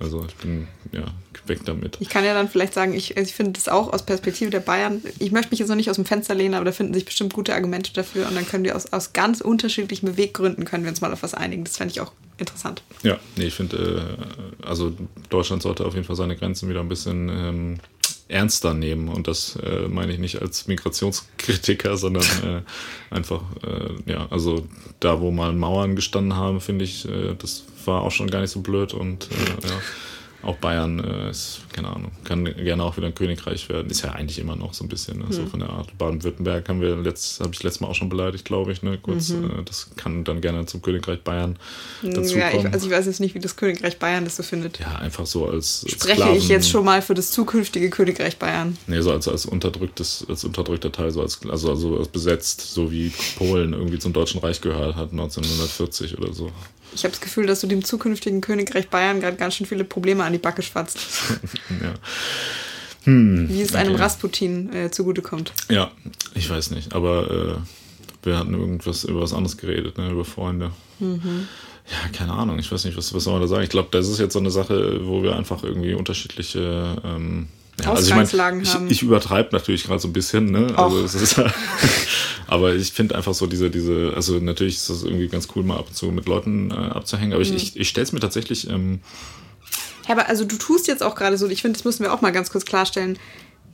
Also ich bin ja weg damit. Ich kann ja dann vielleicht sagen, ich, ich finde das auch aus Perspektive der Bayern. Ich möchte mich jetzt noch nicht aus dem Fenster lehnen, aber da finden sich bestimmt gute Argumente dafür und dann können wir aus, aus ganz unterschiedlichen Beweggründen können wir uns mal auf was einigen. Das fände ich auch interessant. Ja, nee, ich finde, äh, also Deutschland sollte auf jeden Fall seine Grenzen wieder ein bisschen ähm, ernster nehmen. Und das äh, meine ich nicht als Migrationskritiker, <laughs> sondern äh, einfach, äh, ja, also da, wo mal Mauern gestanden haben, finde ich, äh, das war auch schon gar nicht so blöd und äh, ja auch Bayern äh, ist, keine Ahnung, kann gerne auch wieder ein Königreich werden. Ist ja eigentlich immer noch so ein bisschen, ne? so hm. von der Art. Baden-Württemberg haben wir letzt, habe ich letztes Mal auch schon beleidigt, glaube ich, ne? Kurz, mhm. äh, das kann dann gerne zum Königreich Bayern dazu ja, ich, also ich weiß jetzt nicht, wie das Königreich Bayern das so findet. Ja, einfach so als Spreche Sklaven, ich jetzt schon mal für das zukünftige Königreich Bayern. Nee, so als, als unterdrücktes, als unterdrückter Teil, so als, also, also als besetzt, so wie Polen irgendwie zum Deutschen Reich gehört hat, 1940 oder so. Ich habe das Gefühl, dass du dem zukünftigen Königreich Bayern gerade ganz schön viele Probleme an die Backe schwatzt. <laughs> ja. Hm, Wie es einem okay. Rasputin äh, zugutekommt. Ja, ich weiß nicht. Aber äh, wir hatten irgendwas über was anderes geredet, ne? über Freunde. Mhm. Ja, keine Ahnung. Ich weiß nicht, was, was soll man da sagen. Ich glaube, das ist jetzt so eine Sache, wo wir einfach irgendwie unterschiedliche ähm, ja, also ich, mein, ich, ich übertreibe natürlich gerade so ein bisschen, ne? Also es ist, <laughs> aber ich finde einfach so diese, diese, also natürlich ist das irgendwie ganz cool, mal ab und zu mit Leuten äh, abzuhängen, aber mhm. ich, ich, ich stelle es mir tatsächlich. Ähm, ja, aber also du tust jetzt auch gerade so, ich finde, das müssen wir auch mal ganz kurz klarstellen.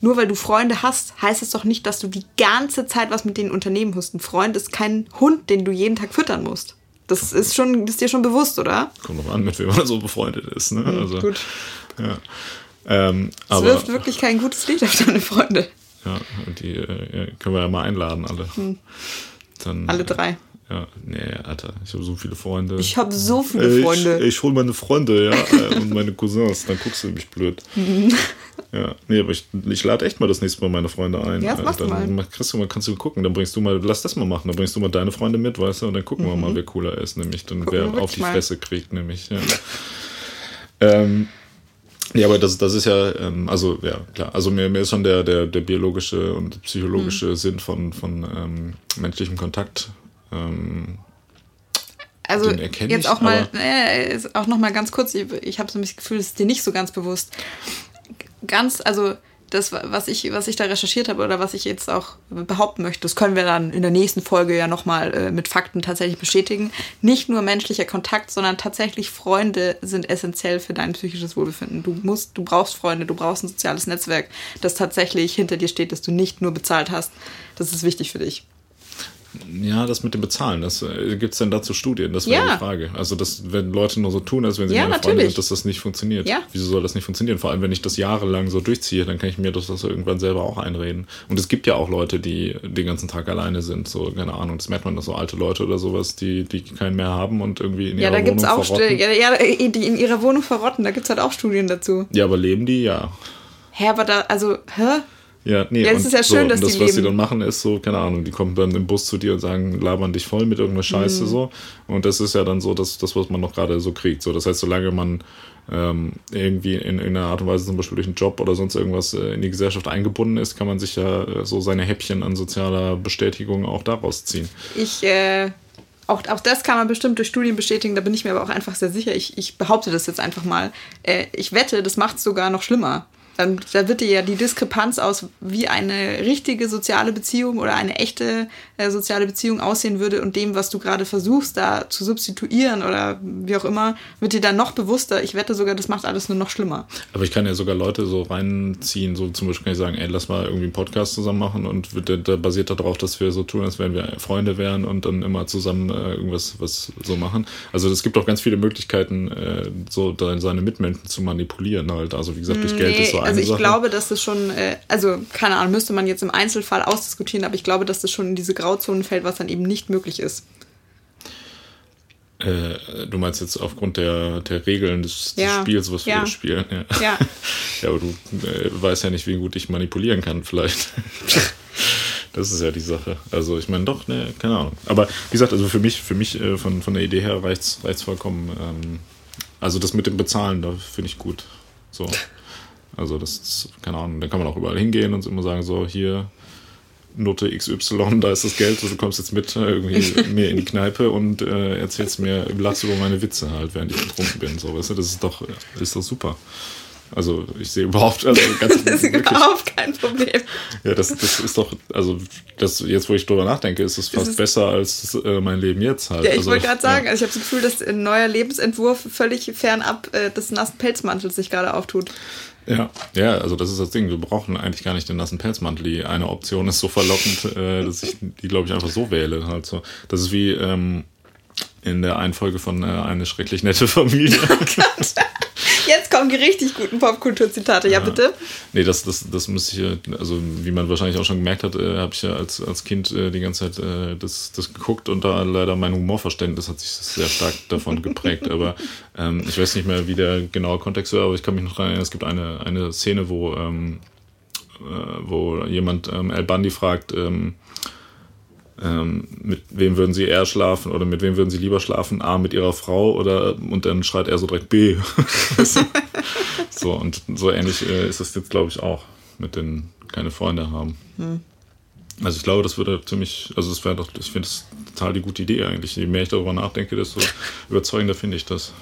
Nur weil du Freunde hast, heißt es doch nicht, dass du die ganze Zeit was mit denen unternehmen musst. Ein Freund ist kein Hund, den du jeden Tag füttern musst. Das ist schon, das ist dir schon bewusst, oder? Kommt noch an, mit wem man so befreundet ist. Ne? Mhm, also, gut. Ja. Ähm, es aber, wirft wirklich kein gutes Lied auf deine Freunde. Ja, die äh, können wir ja mal einladen, alle. Hm. Dann, alle drei. Ja, nee, Alter, ich habe so viele Freunde. Ich habe so viele Freunde. Ich, ich hole meine Freunde, ja, äh, und meine Cousins, dann guckst du mich blöd. ja, nee, aber ich, ich lade echt mal das nächste Mal meine Freunde ein. Ja, das machst dann du mal. Kriegst du mal, kannst du gucken, dann bringst du mal, lass das mal machen, dann bringst du mal deine Freunde mit, weißt du, und dann gucken mhm. wir mal, wer cooler ist, nämlich, dann gucken wer auf die mal. Fresse kriegt, nämlich, ja. ähm, ja, aber das, das ist ja, ähm, also ja, klar. Also mir, mir ist schon der, der, der biologische und psychologische mhm. Sinn von, von ähm, menschlichem Kontakt. Ähm, also jetzt ich, auch mal, äh, auch noch mal ganz kurz, ich, ich habe so ein bisschen das Gefühl, das ist dir nicht so ganz bewusst. Ganz, also das, was ich, was ich da recherchiert habe oder was ich jetzt auch behaupten möchte, das können wir dann in der nächsten Folge ja nochmal äh, mit Fakten tatsächlich bestätigen. Nicht nur menschlicher Kontakt, sondern tatsächlich Freunde sind essentiell für dein psychisches Wohlbefinden. Du musst, du brauchst Freunde, du brauchst ein soziales Netzwerk, das tatsächlich hinter dir steht, das du nicht nur bezahlt hast. Das ist wichtig für dich. Ja, das mit dem Bezahlen, das äh, gibt es denn dazu Studien? Das wäre ja. die Frage. Also, dass, wenn Leute nur so tun, als wenn sie ja, meine Freunde sind, dass das nicht funktioniert. Ja. Wieso soll das nicht funktionieren? Vor allem, wenn ich das jahrelang so durchziehe, dann kann ich mir das, das irgendwann selber auch einreden. Und es gibt ja auch Leute, die den ganzen Tag alleine sind, so, keine Ahnung, das merkt man, dass so alte Leute oder sowas, die, die keinen mehr haben und irgendwie in ihrer ja, da gibt's auch verrotten. Ja, ja, die in ihrer Wohnung verrotten, da gibt es halt auch Studien dazu. Ja, aber leben die? Ja. Hä, aber da, also, hä? Ja, nee, Ja, und ist ja schön, so, dass und das, die was sie leben. dann machen, ist so, keine Ahnung, die kommen dann im Bus zu dir und sagen, labern dich voll mit irgendeiner Mhm. Scheiße so. Und das ist ja dann so, dass das, was man noch gerade so kriegt. So, das heißt, solange man ähm, irgendwie in irgendeiner Art und Weise zum Beispiel durch einen Job oder sonst irgendwas äh, in die Gesellschaft eingebunden ist, kann man sich ja äh, so seine Häppchen an sozialer Bestätigung auch daraus ziehen. Ich, äh, auch, auch das kann man bestimmt durch Studien bestätigen, da bin ich mir aber auch einfach sehr sicher. Ich, ich behaupte das jetzt einfach mal. Äh, ich wette, das macht es sogar noch schlimmer. Dann, da wird dir ja die Diskrepanz aus, wie eine richtige soziale Beziehung oder eine echte äh, soziale Beziehung aussehen würde und dem, was du gerade versuchst, da zu substituieren oder wie auch immer, wird dir dann noch bewusster. Ich wette sogar, das macht alles nur noch schlimmer. Aber ich kann ja sogar Leute so reinziehen, so zum Beispiel kann ich sagen, ey, lass mal irgendwie einen Podcast zusammen machen und wird, der basiert darauf, dass wir so tun, als wären wir Freunde wären und dann immer zusammen äh, irgendwas was so machen. Also es gibt auch ganz viele Möglichkeiten, äh, so da seine Mitmenschen zu manipulieren halt. Also wie gesagt, durch Geld ist so eine also ich Sache. glaube, dass das schon, äh, also keine Ahnung, müsste man jetzt im Einzelfall ausdiskutieren, aber ich glaube, dass das schon in diese Grauzonen fällt, was dann eben nicht möglich ist. äh, du meinst jetzt aufgrund der, der Regeln des, des Ja. Spiels, was wir Ja. spielen. Ja. Ja. <laughs> ja, aber du äh, weißt ja nicht, wie gut ich manipulieren kann, vielleicht. <laughs> Das ist ja die Sache. Also ich meine doch, ne, keine Ahnung. Aber wie gesagt, also für mich, für mich äh, von, von der Idee her reicht's, reicht's vollkommen. Ähm, also das mit dem Bezahlen, da finde ich gut. So. Also das ist, keine Ahnung, da kann man auch überall hingehen und immer sagen, so hier, Note XY, da ist das Geld, du kommst jetzt mit äh, irgendwie mir in die Kneipe und äh, erzählst mir, lachst über meine Witze halt, während ich betrunken bin. So, weißt du, das ist doch, ist doch super. Also ich sehe überhaupt, also <laughs> ganz Das ist wirklich, überhaupt kein Problem. ja, das, das ist doch, also das, jetzt wo ich drüber nachdenke, ist es fast ist- besser als äh, mein Leben jetzt halt. Ja, ich also, wollte gerade sagen, Ja. also ich habe das Gefühl, dass ein neuer Lebensentwurf völlig fernab äh, des nassen Pelzmantels sich gerade auftut. Ja, ja, also das ist das Ding. Wir brauchen eigentlich gar nicht den nassen Pelzmantel. Die eine Option ist so verlockend, <laughs> äh, dass ich die, glaube ich, einfach so wähle. Halt so. Das ist wie ähm, in der einen Folge von äh, Eine schrecklich nette <laughs> Familie. Jetzt kommen die richtig guten Popkulturzitate. Ja, bitte. nee, das, das, das müsste ich, ja- also wie man wahrscheinlich auch schon gemerkt hat, äh, habe ich ja als, als Kind äh, die ganze Zeit äh, das, das geguckt und da leider mein Humorverständnis hat sich sehr stark davon geprägt. Aber ähm, ich weiß nicht mehr, wie der genaue Kontext war, aber ich kann mich noch daran erinnern, es gibt eine, eine Szene, wo, ähm, äh, wo jemand ähm, El Bandi fragt, ähm, ähm, mit wem würden sie eher schlafen oder mit wem würden sie lieber schlafen? A, mit ihrer Frau oder und dann schreit er so direkt B. <laughs> so, und so ähnlich äh, ist das jetzt, glaube ich, auch mit den keine Freunde haben. Also ich glaube, das würde ziemlich, also es wäre doch, ich finde es total die gute Idee eigentlich. Je mehr ich darüber nachdenke, desto überzeugender finde ich das.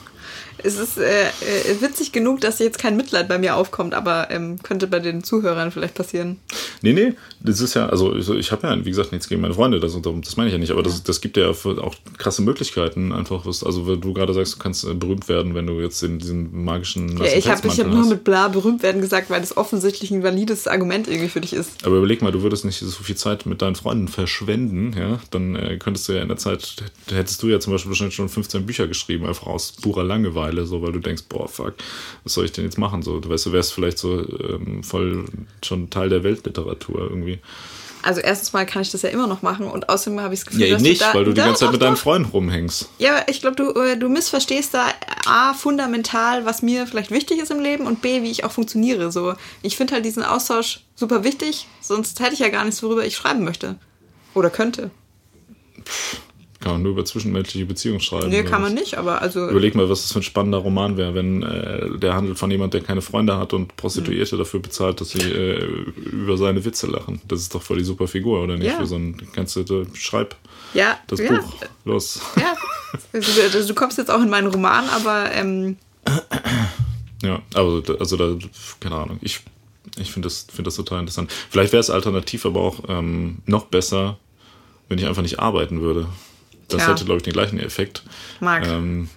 Es ist äh, äh, witzig genug, dass jetzt kein Mitleid bei mir aufkommt, aber ähm, könnte bei den Zuhörern vielleicht passieren. Nee, nee, das ist ja, also ich, ich habe ja, wie gesagt, nichts gegen meine Freunde, das, das meine ich ja nicht, aber das, das gibt ja auch krasse Möglichkeiten, einfach was, also wenn du gerade sagst, du kannst äh, berühmt werden, wenn du jetzt in diesen magischen Ja, ich habe ich hab nur mit bla berühmt werden gesagt, weil das offensichtlich ein valides Argument irgendwie für dich ist. Aber überleg mal, du würdest nicht so viel Zeit mit deinen Freunden verschwenden, ja, dann äh, könntest du ja in der Zeit, hättest du ja zum Beispiel wahrscheinlich schon 15 Bücher geschrieben, einfach aus purer Langeweile, so, weil du denkst, boah, fuck, was soll ich denn jetzt machen, so, du weißt, du wärst vielleicht so ähm, voll schon Teil der Weltliteratur irgendwie. Also erstens mal kann ich das ja immer noch machen und außerdem habe ich das Gefühl, Ja, dass nicht, du da, weil du die ganze Zeit mit deinen. Freunden rumhängst. Ja, aber ich glaube, du, äh, du missverstehst da A, fundamental, was mir vielleicht wichtig ist im Leben und B, wie ich auch funktioniere. So, ich finde halt diesen Austausch super wichtig, sonst hätte ich ja gar nichts, worüber ich schreiben möchte. Oder könnte. Kann man nur über zwischenmenschliche Beziehungen schreiben. Nee, kann was? man nicht, aber also. Überleg mal, was das für ein spannender Roman wäre, wenn äh, der handelt von jemand, der keine Freunde hat und Prostituierte Mhm. dafür bezahlt, dass sie äh, über seine Witze lachen. Das ist doch voll die super Figur, oder nicht? Ja. Für so ein, du, da- schreib Ja, das ja, Buch. Los. Ja. Also, du- also, du kommst jetzt auch in meinen Roman, aber ähm, Ja, aber also da, keine Ahnung. Ich, ich finde das, find das total interessant. Vielleicht wäre es alternativ aber auch ähm, noch besser, wenn ich einfach nicht arbeiten würde. Das hätte, glaube ich, den gleichen Effekt. Marc. Ähm,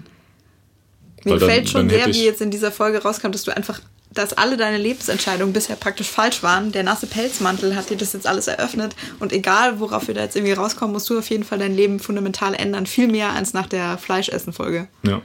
Mir gefällt schon sehr, wie jetzt in dieser Folge rauskam, dass du einfach, dass alle deine Lebensentscheidungen bisher praktisch falsch waren. Der nasse Pelzmantel hat dir das jetzt alles eröffnet. Und egal, worauf wir da jetzt irgendwie rauskommen, musst du auf jeden Fall dein Leben fundamental ändern. Viel mehr als nach der Fleischessen-Folge. Ja. ja,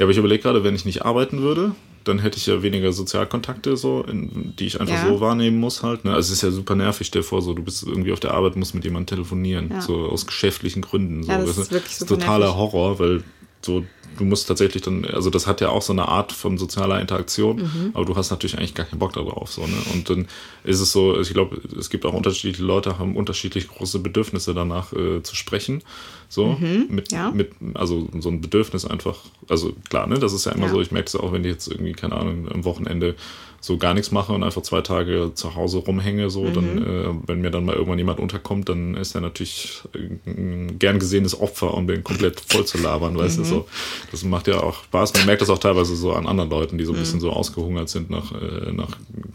aber ich überlege gerade, wenn ich nicht arbeiten würde, dann hätte ich ja weniger Sozialkontakte, so, in, die ich einfach Ja. so wahrnehmen muss halt. Ne? Also es ist ja super nervig, stell dir vor, so, du bist irgendwie auf der Arbeit, musst mit jemandem telefonieren, Ja. so aus geschäftlichen Gründen. So, Ja, das du? ist wirklich das totaler nervig. Horror, weil so, du musst tatsächlich dann, also das hat ja auch so eine Art von sozialer Interaktion, mhm. aber du hast natürlich eigentlich gar keinen Bock darauf. So, ne? Und dann ist es so, ich glaube, es gibt auch unterschiedliche Leute, haben unterschiedlich große Bedürfnisse danach äh, zu sprechen. So, mhm, mit, ja. mit, also so ein Bedürfnis einfach, also klar, ne, das ist ja immer ja. so, ich merke es auch, wenn ich jetzt irgendwie, keine Ahnung, am Wochenende so gar nichts mache und einfach zwei Tage zu Hause rumhänge, so, mhm. dann, äh, wenn mir dann mal irgendwann jemand unterkommt, dann ist er natürlich ein gern gesehenes Opfer, um den komplett voll zu labern, weißt mhm. du, so. Das macht ja auch Spaß. Man merkt das auch teilweise so an anderen Leuten, die so ein bisschen mhm. so ausgehungert sind nach, äh, nach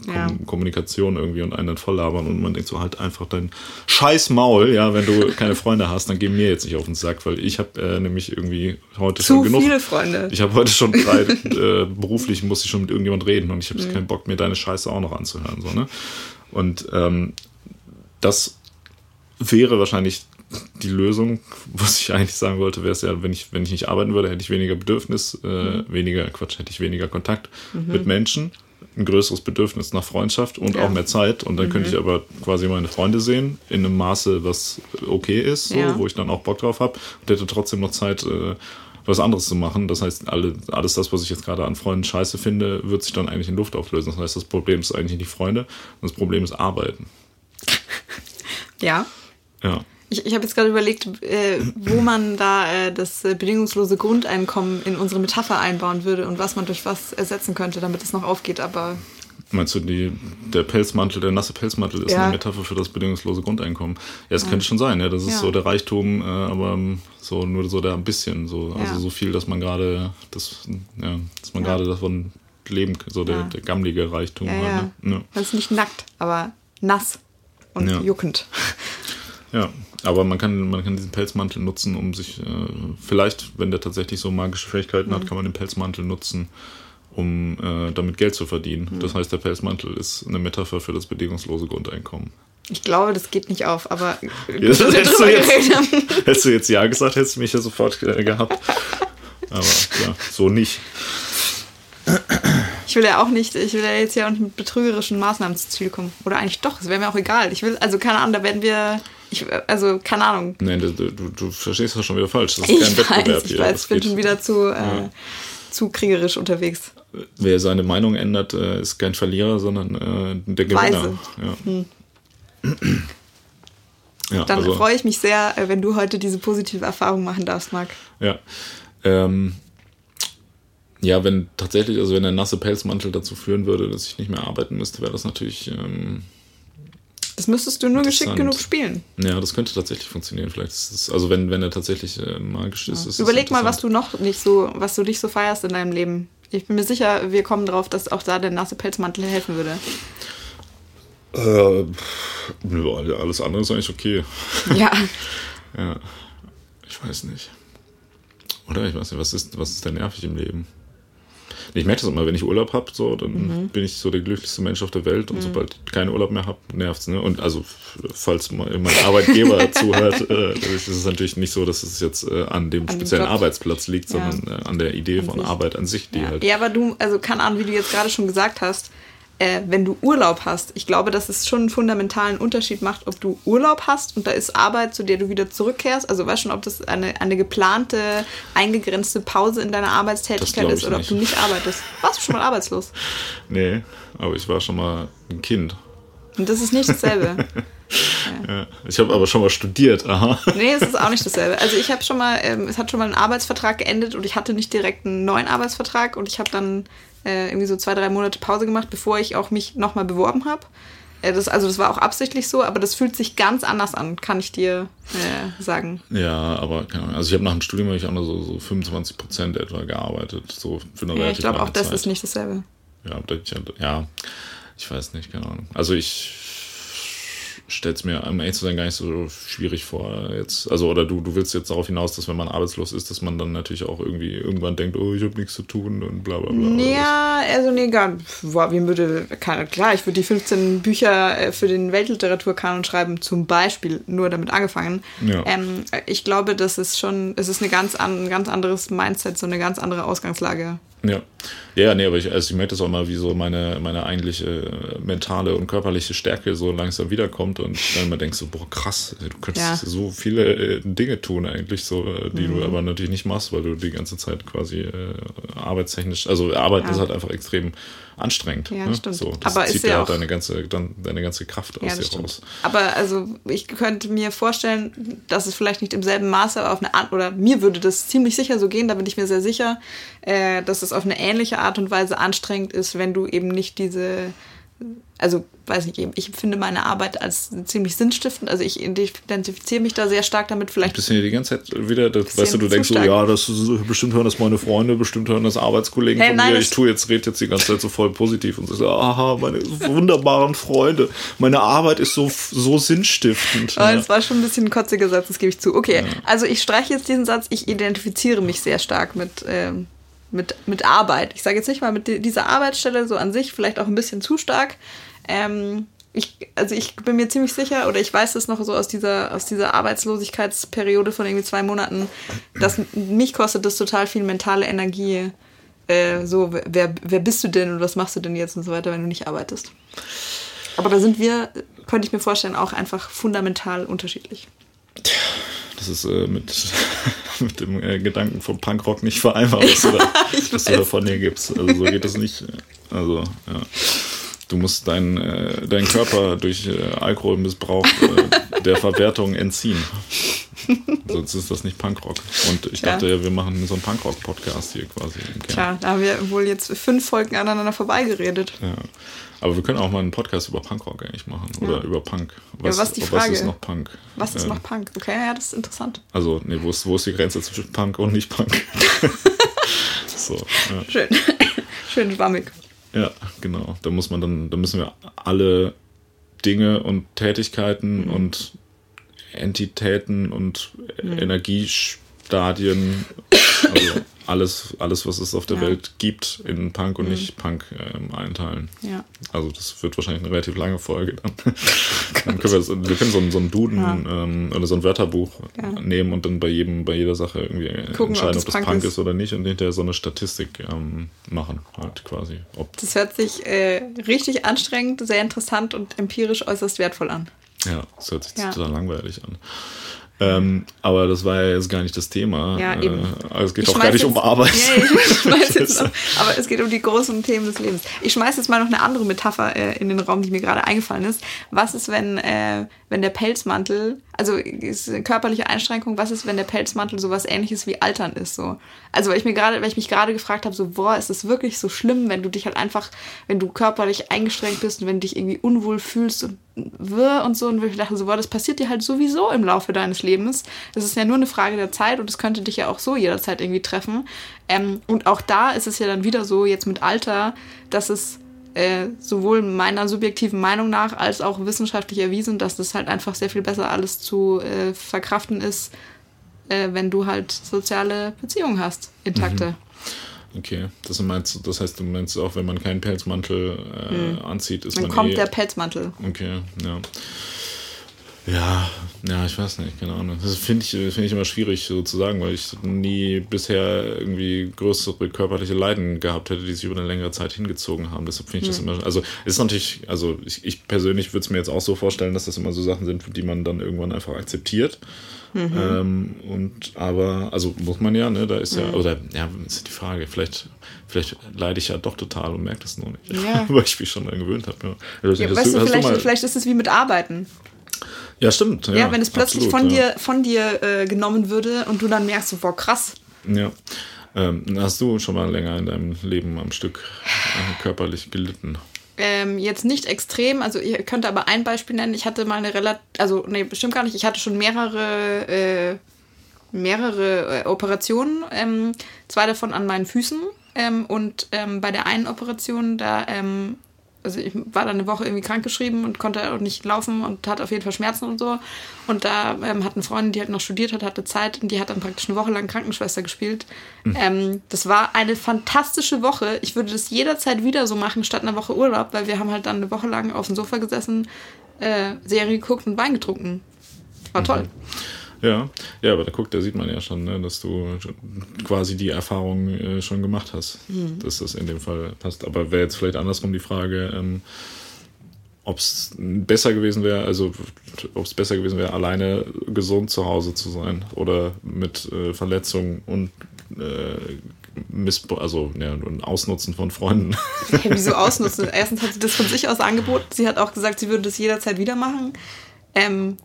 ja. Kom Kommunikation irgendwie und einen dann voll labern und man denkt so halt einfach dein scheiß Maul, ja, wenn du <laughs> keine Freunde hast, dann geh mir jetzt nicht auf den Sack, weil ich habe äh, nämlich irgendwie heute Zu schon genug. viele Freunde. Ich habe heute schon drei, <laughs> äh, beruflich muss ich schon mit irgendjemand reden und ich habe mhm. keinen Bock Bock, mir deine Scheiße auch noch anzuhören. So, ne? Und ähm, das wäre wahrscheinlich die Lösung, <laughs> was ich eigentlich sagen wollte, wäre es ja, wenn ich, wenn ich nicht arbeiten würde, hätte ich weniger Bedürfnis, äh, mhm. weniger, Quatsch, hätte ich weniger Kontakt mhm. mit Menschen, ein größeres Bedürfnis nach Freundschaft und ja. auch mehr Zeit. Und dann mhm. könnte ich aber quasi meine Freunde sehen, in einem Maße, was okay ist, so, ja. wo ich dann auch Bock drauf habe und hätte trotzdem noch Zeit, äh, was anderes zu machen. Das heißt, alle, alles das, was ich jetzt gerade an Freunden scheiße finde, wird sich dann eigentlich in Luft auflösen. Das heißt, das Problem ist eigentlich nicht Freunde, das Problem ist Arbeiten. Ja. Ja. Ich, ich habe jetzt gerade überlegt, äh, wo man da äh, das äh, bedingungslose Grundeinkommen in unsere Metapher einbauen würde und was man durch was ersetzen könnte, damit es noch aufgeht, aber Meinst du, die, der Pelzmantel, der nasse Pelzmantel ist ja. eine Metapher für das bedingungslose Grundeinkommen? Ja, es ja. könnte schon sein, ja. Das ist ja. so der Reichtum, äh, aber so nur so der ein bisschen, so, also so viel, dass man gerade, das, ja, dass man gerade davon leben kann, so der, der gammlige Reichtum. Ja, halt, ne? Das ist nicht nackt, aber nass und juckend. Ja, aber man kann, man kann diesen Pelzmantel nutzen, um sich, äh, vielleicht, wenn der tatsächlich so magische Fähigkeiten mhm. hat, kann man den Pelzmantel nutzen, um äh, damit Geld zu verdienen. Mhm. Das heißt, der Pelzmantel ist eine Metapher für das bedingungslose Grundeinkommen. Ich glaube, das geht nicht auf, aber <laughs> ja, hättest, du jetzt, <laughs> hättest du jetzt Ja gesagt, hättest du mich ja sofort äh, gehabt. Aber ja, so nicht. Ich will ja auch nicht, ich will ja jetzt ja auch nicht mit betrügerischen Maßnahmen zu Ziel kommen. Oder eigentlich doch, es wäre mir auch egal. Ich will, also keine Ahnung, da werden wir, ich, also keine Ahnung. Nein, du, du, du verstehst das schon wieder falsch. Das ist ich kein weiß, Wettbewerb ich hier. Weiß, ich bin schon wieder zu, äh, zu kriegerisch unterwegs. Wer seine Meinung ändert, äh, ist kein Verlierer, sondern äh, der Gewinner. Weise. Ja. Hm. <clears throat> Ja, Dann also, freue ich mich sehr, äh, wenn du heute diese positive Erfahrung machen darfst, Marc. Ja. Ähm, ja, wenn tatsächlich, also wenn der nasse Pelzmantel dazu führen würde, dass ich nicht mehr arbeiten müsste, wäre das natürlich. Ähm, das müsstest du nur geschickt genug spielen. Ja, das könnte tatsächlich funktionieren. Vielleicht ist es, also wenn, wenn er tatsächlich äh, magisch ist. Ja. ist Überleg mal, was du noch nicht so, was du nicht so feierst in deinem Leben. Ich bin mir sicher, wir kommen drauf, dass auch da der nasse Pelzmantel helfen würde. Äh, alles andere ist eigentlich okay. Ja. <laughs> ja. Ich weiß nicht. Oder ich weiß nicht, was ist, was ist denn nervig im Leben? Ich merke das immer, wenn ich Urlaub habe, so, dann mhm. bin ich so der glücklichste Mensch auf der Welt und mhm. sobald ich keinen Urlaub mehr habe, nervt es. Ne? Und also, falls mein Arbeitgeber <laughs> zuhört, äh, ist es natürlich nicht so, dass es jetzt äh, an dem an speziellen Arbeitsplatz liegt, ja. sondern äh, an der Idee an von sich. Arbeit an sich, die ja. halt. Ja, aber du, also keine Ahnung, wie du jetzt gerade schon gesagt hast, äh, wenn du Urlaub hast. Ich glaube, dass es schon einen fundamentalen Unterschied macht, ob du Urlaub hast und da ist Arbeit, zu der du wieder zurückkehrst. Also weißt schon, ob das eine, eine geplante, eingegrenzte Pause in deiner Arbeitstätigkeit ist oder nicht. ob du nicht arbeitest. Warst du schon mal arbeitslos? <laughs> Nee, aber ich war schon mal ein Kind. Und das ist nicht dasselbe. <laughs> Ja. Ich habe aber schon mal studiert, aha. Nee, es ist auch nicht dasselbe. Also ich habe schon mal, ähm, es hat schon mal ein Arbeitsvertrag geendet und ich hatte nicht direkt einen neuen Arbeitsvertrag und ich habe dann äh, irgendwie so zwei, drei Monate Pause gemacht, bevor ich auch mich nochmal beworben habe. Äh, das, also das war auch absichtlich so, aber das fühlt sich ganz anders an, kann ich dir äh, sagen. Ja, aber keine Ahnung. Also ich habe nach dem Studium ich auch nur so, so 25 Prozent etwa gearbeitet, so für eine ja, Ich glaube auch, das ist nicht dasselbe. Ja, ja, ich weiß nicht, keine Ahnung. Also ich stelle es mir, um ehrlich zu sein, gar nicht so schwierig vor jetzt. Also, oder du, du willst jetzt darauf hinaus, dass wenn man arbeitslos ist, dass man dann natürlich auch irgendwie irgendwann denkt, oh, ich habe nichts zu tun und bla bla bla. Ja, also nee, gar boah, wie würde, klar, ich würde die 15 Bücher äh, für den Weltliteraturkanon schreiben, zum Beispiel, nur damit angefangen. Ja. Ähm, ich glaube, das ist schon, es ist eine ganz an, ein ganz anderes Mindset, so eine ganz andere Ausgangslage. Ja. Ja, nee, aber ich, also ich merke das auch mal, wie so meine, meine eigentliche äh, mentale und körperliche Stärke so langsam wiederkommt und dann immer denkst so, boah, krass, du könntest ja. so viele äh, Dinge tun eigentlich, so, äh, die mhm. du aber natürlich nicht machst, weil du die ganze Zeit quasi äh, arbeitstechnisch, also Arbeit ja. ist halt einfach extrem anstrengend. Ja, ne? stimmt. So, das aber zieht ja auch deine ganze, dann, deine ganze Kraft aus ja, dir stimmt. raus. Aber also ich könnte mir vorstellen, dass es vielleicht nicht im selben Maße, aber auf eine Art, oder mir würde das ziemlich sicher so gehen, da bin ich mir sehr sicher, äh, dass es auf eine ähnliche Art und Weise anstrengend ist, wenn du eben nicht diese also weiß nicht, ich finde meine Arbeit als ziemlich sinnstiftend. Also ich identifiziere mich da sehr stark damit. Vielleicht. Bist du hier die ganze Zeit wieder, das, weißt du, du denkst so, ja, das ist, bestimmt hören das meine Freunde, bestimmt hören das Arbeitskollegen hey, von nein, mir. Ich tue jetzt, rede jetzt die ganze Zeit so voll positiv und so, aha, meine wunderbaren Freunde. Meine Arbeit ist so, so sinnstiftend. Oh, das war schon ein bisschen ein kotziger Satz, das gebe ich zu. Okay, ja. also ich streiche jetzt diesen Satz, ich identifiziere mich sehr stark mit. Ähm, mit, mit Arbeit. Ich sage jetzt nicht mal mit dieser Arbeitsstelle so an sich, vielleicht auch ein bisschen zu stark, ähm, ich, also ich bin mir ziemlich sicher, oder ich weiß es noch so aus dieser, aus dieser Arbeitslosigkeitsperiode von irgendwie zwei Monaten, dass mich kostet das total viel mentale Energie. Äh, so, wer, wer bist du denn und was machst du denn jetzt und so weiter, wenn du nicht arbeitest. Aber da sind wir, könnte ich mir vorstellen, auch einfach fundamental unterschiedlich. Das ist äh, mit, <laughs> mit dem äh, Gedanken vom Punkrock nicht vereinbar, was, <laughs> du da, was du da von dir gibst. Also so geht das nicht. Also, ja. Du musst deinen äh, dein Körper durch äh, Alkoholmissbrauch äh, der Verwertung entziehen. Sonst ist das nicht Punkrock. Und ich ja. dachte ja, wir machen so einen Punkrock-Podcast hier quasi. Klar, da haben wir wohl jetzt fünf Folgen aneinander vorbeigeredet. Ja. Aber wir können auch mal einen Podcast über Punkrock eigentlich machen. Ja. Oder über Punk. Was, ja, was, die Frage, was ist noch Punk? Was ist äh, noch Punk? Okay, ja, das ist interessant. Also, nee, wo ist, wo ist die Grenze zwischen Punk und nicht Punk? <laughs> so, ja. Schön. <laughs> Schön schwammig. Ja, genau. Da muss man dann, da müssen wir alle Dinge und Tätigkeiten mhm. und Entitäten und mhm. Energiestadien, also alles, alles, was es auf der ja. Welt gibt, in Punk und mhm. nicht Punk ähm, einteilen. Ja. Also das wird wahrscheinlich eine relativ lange Folge dann. <laughs> dann können wir, wir können so, so einen Duden ja. ähm, oder so ein Wörterbuch nehmen und dann bei jedem, bei jeder Sache irgendwie Gucken, entscheiden, ob das, ob das Punk, Punk ist. ist. oder nicht und hinterher so eine Statistik ähm, machen, halt quasi. Ob das hört sich äh, richtig anstrengend, sehr interessant und empirisch äußerst wertvoll an. Ja, das hört sich total langweilig an. Ähm, aber das war ja jetzt gar nicht das Thema. Ja, eben. Äh, es geht ich auch gar nicht jetzt, um Arbeit. Ja, ich <laughs> jetzt noch, aber es geht um die großen Themen des Lebens. Ich schmeiße jetzt mal noch eine andere Metapher äh, in den Raum, die mir gerade eingefallen ist. Was ist, wenn, äh, wenn der Pelzmantel, also ist eine körperliche Einschränkung, was ist, wenn der Pelzmantel sowas ähnliches wie Altern ist? So. Also weil ich mir gerade, weil ich mich gerade gefragt habe, so, boah, ist das wirklich so schlimm, wenn du dich halt einfach, wenn du körperlich eingeschränkt bist und wenn du dich irgendwie unwohl fühlst und wirr und so und ich dachte so, boah, das passiert dir halt sowieso im Laufe deines Lebens. Das ist ja nur eine Frage der Zeit und es könnte dich ja auch so jederzeit irgendwie treffen. Ähm, und auch da ist es ja dann wieder so, jetzt mit Alter, dass es äh, sowohl meiner subjektiven Meinung nach als auch wissenschaftlich erwiesen, dass das halt einfach sehr viel besser alles zu äh, verkraften ist, äh, wenn du halt soziale Beziehungen hast, intakte. Mhm. Okay, das, meinst, das heißt, du meinst auch, wenn man keinen Pelzmantel äh, mhm. anzieht, ist Dann man. Dann kommt eh der Pelzmantel. Okay, ja. Ja, ja, ich weiß nicht, keine Ahnung. Das finde ich, find ich immer schwierig so zu sagen, weil ich nie bisher irgendwie größere körperliche Leiden gehabt hätte, die sich über eine längere Zeit hingezogen haben. Deshalb finde ich das immer. Also, es ist natürlich, also ich, ich persönlich würde es mir jetzt auch so vorstellen, dass das immer so Sachen sind, die man dann irgendwann einfach akzeptiert. Mhm. Ähm, und aber, also muss man ja, ne, da ist ja, mhm. oder ja, ist die Frage, vielleicht, vielleicht leide ich ja doch total und merke das nur nicht. Ja. <laughs> weil ich mich schon daran gewöhnt habe. Ja. Also, ja, weißt du, vielleicht, du vielleicht ist es wie mit Arbeiten. Ja, stimmt. Ja, ja wenn es plötzlich absolut, von dir, von dir äh, genommen würde und du dann merkst, so, boah, krass. Ja. Ähm, hast du schon mal länger in deinem Leben am Stück äh, körperlich gelitten? Ähm, jetzt nicht extrem, also ihr könnt aber ein Beispiel nennen. Ich hatte mal eine relativ, also nee, bestimmt gar nicht. Ich hatte schon mehrere, äh, mehrere äh, Operationen, ähm, zwei davon an meinen Füßen. Ähm, und ähm, bei der einen Operation, da ähm, also ich war dann eine Woche irgendwie krankgeschrieben und konnte auch nicht laufen und hatte auf jeden Fall Schmerzen und so. Und da ähm, hat eine Freundin, die halt noch studiert hat, hatte Zeit und die hat dann praktisch eine Woche lang Krankenschwester gespielt. Mhm. Ähm, das war eine fantastische Woche. Ich würde das jederzeit wieder so machen, statt einer Woche Urlaub, weil wir haben halt dann eine Woche lang auf dem Sofa gesessen, äh, Serie geguckt und Wein getrunken. War toll. Mhm. Ja, ja, aber da guckt, da sieht man ja schon, ne, dass du quasi die Erfahrung äh, schon gemacht hast, mhm. dass das in dem Fall passt. Aber wäre jetzt vielleicht andersrum die Frage, ähm, ob es besser gewesen wäre, also ob es besser gewesen wäre, alleine gesund zu Hause zu sein oder mit äh, Verletzungen und äh, Missbrauch, also ja, ein Ausnutzen von Freunden. <laughs> Hey, wieso ausnutzen? Erstens hat sie das von sich aus angeboten. Sie hat auch gesagt, sie würde das jederzeit wieder machen. Ähm,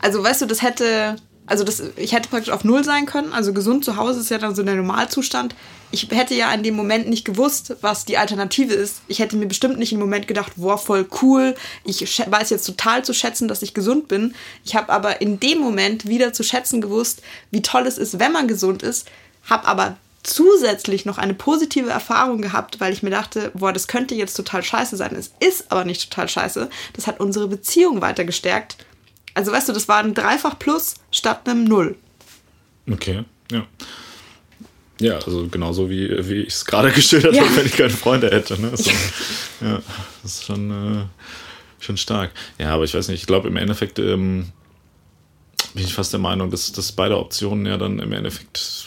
also weißt du, das hätte, also das, ich hätte praktisch auf Null sein können. Also gesund zu Hause ist ja dann so der Normalzustand. Ich hätte ja in dem Moment nicht gewusst, was die Alternative ist. Ich hätte mir bestimmt nicht im Moment gedacht, boah, voll cool. Ich weiß jetzt total zu schätzen, dass ich gesund bin. Ich habe aber in dem Moment wieder zu schätzen gewusst, wie toll es ist, wenn man gesund ist. Habe aber zusätzlich noch eine positive Erfahrung gehabt, weil ich mir dachte, boah, das könnte jetzt total scheiße sein. Es ist aber nicht total scheiße. Das hat unsere Beziehung weiter gestärkt also weißt du, das war ein Dreifach Plus statt einem Null. Okay, ja. Ja, also genauso wie, wie ich es gerade <laughs> geschildert ja. habe, wenn ich keine Freunde hätte. Ne? So, ja, das ist schon, äh, schon stark. Ja, aber ich weiß nicht, ich glaube im Endeffekt ähm, bin ich fast der Meinung, dass, dass beide Optionen ja dann im Endeffekt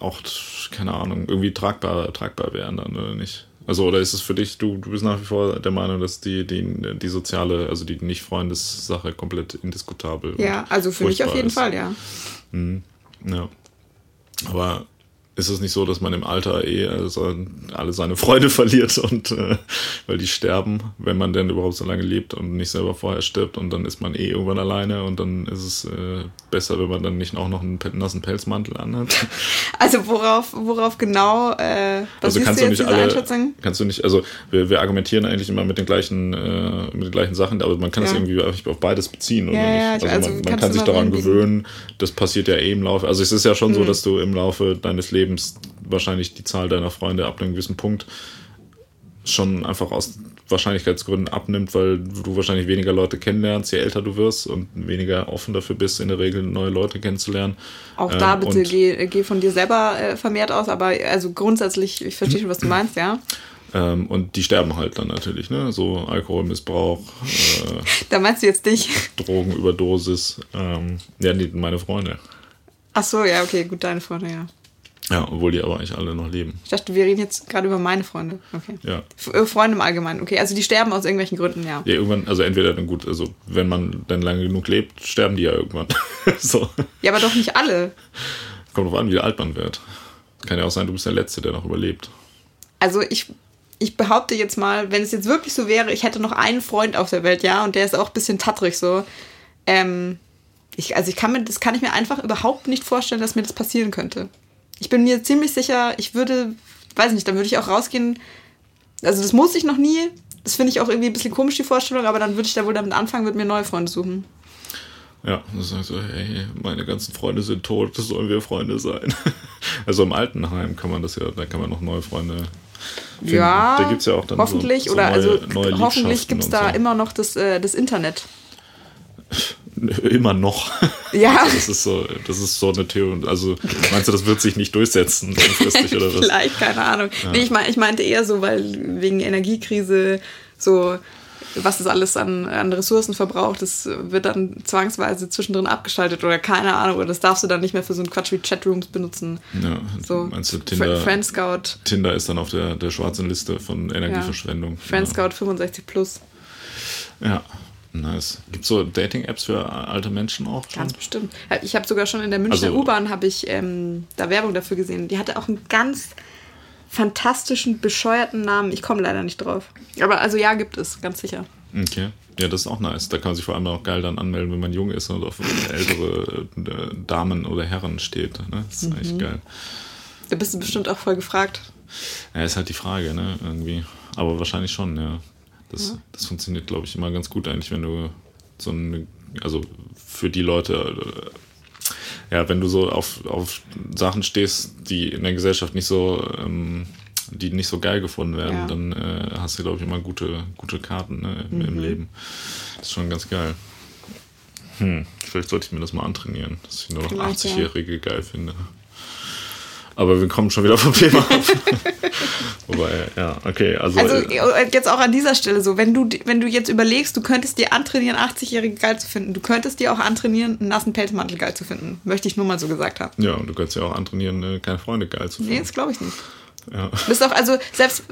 auch, keine Ahnung, irgendwie tragbar, tragbar wären dann, oder nicht? Also, oder ist es für dich, du, du bist nach wie vor der Meinung, dass die, die, die soziale, also die Nicht-Freundes-Sache komplett indiskutabel Ja, also für mich auf jeden ist. Fall, ja. Mhm. Ja. Aber ist es nicht so, dass man im Alter eh also alle seine Freunde <laughs> verliert und äh, weil die sterben, wenn man denn überhaupt so lange lebt und nicht selber vorher stirbt und dann ist man eh irgendwann alleine und dann ist es äh, besser, wenn man dann nicht auch noch einen nassen Pelzmantel anhat. <laughs> Also worauf, worauf genau äh, also kannst du, nicht alle, kannst du nicht, also wir, wir argumentieren eigentlich immer mit den gleichen äh, mit den gleichen Sachen, aber man kann es ja. irgendwie auf beides beziehen oder ja, nicht? Also, also man, man kann sich daran gewöhnen, das passiert ja eh im Laufe. Also es ist ja schon mhm. so, dass du im Laufe deines Lebens Lebens wahrscheinlich die Zahl deiner Freunde ab einem gewissen Punkt schon einfach aus Wahrscheinlichkeitsgründen abnimmt, weil du wahrscheinlich weniger Leute kennenlernst, je älter du wirst und weniger offen dafür bist, in der Regel neue Leute kennenzulernen. Auch da ähm, bitte geh, geh von dir selber äh, vermehrt aus, aber also grundsätzlich, ich verstehe schon, was du meinst, ja. Ähm, und die sterben halt dann natürlich, ne? So Alkoholmissbrauch. Äh, <laughs> da meinst du jetzt dich? Drogenüberdosis. Ähm, ja, nee, meine Freunde. Ach so, ja, okay, gut, deine Freunde, ja. Ja, obwohl die aber eigentlich alle noch leben. Ich dachte, wir reden jetzt gerade über meine Freunde. Okay. Ja. Äh, Freunde im Allgemeinen. Okay, also die sterben aus irgendwelchen Gründen, ja. Ja, irgendwann, also entweder dann gut, also wenn man dann lange genug lebt, sterben die ja irgendwann. <laughs> so. Ja, aber doch nicht alle. Kommt drauf an, wie alt man wird. Kann ja auch sein, du bist der Letzte, der noch überlebt. Also ich, ich behaupte jetzt mal, wenn es jetzt wirklich so wäre, ich hätte noch einen Freund auf der Welt, ja, und der ist auch ein bisschen tattrig so. Ähm, ich, also ich kann mir, das kann ich mir einfach überhaupt nicht vorstellen, dass mir das passieren könnte ich bin mir ziemlich sicher, ich würde, weiß nicht, dann würde ich auch rausgehen. Also das muss ich noch nie. Das finde ich auch irgendwie ein bisschen komisch, die Vorstellung, aber dann würde ich da wohl damit anfangen, würde mir neue Freunde suchen. Ja, das heißt so, hey, meine ganzen Freunde sind tot, sollen wir Freunde sein. <laughs> Also im Altenheim kann man das ja, da kann man noch neue Freunde finden. Ja, da gibt's ja auch dann hoffentlich, so, so oder neue, also neue hoffentlich gibt es da so. immer noch das, äh, das Internet. <laughs> <laughs> Immer noch. Ja. Also das ist so, das ist so eine Theorie. Also meinst du, das wird sich nicht durchsetzen langfristig oder was? Vielleicht, keine Ahnung. Ja. Nee, ich, mein, ich meinte eher so, weil wegen Energiekrise so was es alles an, an Ressourcen verbraucht, das wird dann zwangsweise zwischendrin abgeschaltet oder keine Ahnung, oder das darfst du dann nicht mehr für so einen Quatsch wie Chatrooms benutzen. Ja, so meinst du Tinder? Friendscout. Tinder ist dann auf der, der schwarzen Liste von Energieverschwendung. Ja. Friendscout ja. 65 plus. Ja, Nice. Gibt es so Dating-Apps für alte Menschen auch? Schon? Ganz bestimmt. Ich habe sogar schon in der Münchner also, U-Bahn habe ich ähm, da Werbung dafür gesehen. Die hatte auch einen ganz fantastischen, bescheuerten Namen. Ich komme leider nicht drauf. Aber also ja, gibt es, ganz sicher. Okay. Ja, das ist auch nice. Da kann man sich vor allem auch geil dann anmelden, wenn man jung ist und auf <laughs> ältere äh, Damen oder Herren steht. Ne? Das ist mhm. echt geil. Da bist du bestimmt auch voll gefragt. Ja, ist halt die Frage, ne? Irgendwie. Aber wahrscheinlich schon, ja. Das, ja. das funktioniert, glaube ich, immer ganz gut eigentlich, wenn du so eine, also für die Leute, äh, ja, wenn du so auf, auf Sachen stehst, die in der Gesellschaft nicht so, ähm, die nicht so geil gefunden werden, ja. dann äh, hast du, glaube ich, immer gute, gute Karten ne, im, mhm. im, Leben. Das ist schon ganz geil. Hm, vielleicht sollte ich mir das mal antrainieren, dass ich nur noch 80-Jährige ja. geil finde. Aber wir kommen schon wieder vom Thema ab. <laughs> Wobei, ja, okay. Also, Also äh, äh, jetzt auch an dieser Stelle so, wenn du, wenn du jetzt überlegst, du könntest dir antrainieren, 80-Jährige geil zu finden, du könntest dir auch antrainieren, einen nassen Pelzmantel geil zu finden. Möchte ich nur mal so gesagt haben. ja, und du kannst ja auch antrainieren, äh, keine Freunde geil zu Nee, finden. das glaube ich nicht. Ja. Du bist auch, also selbst,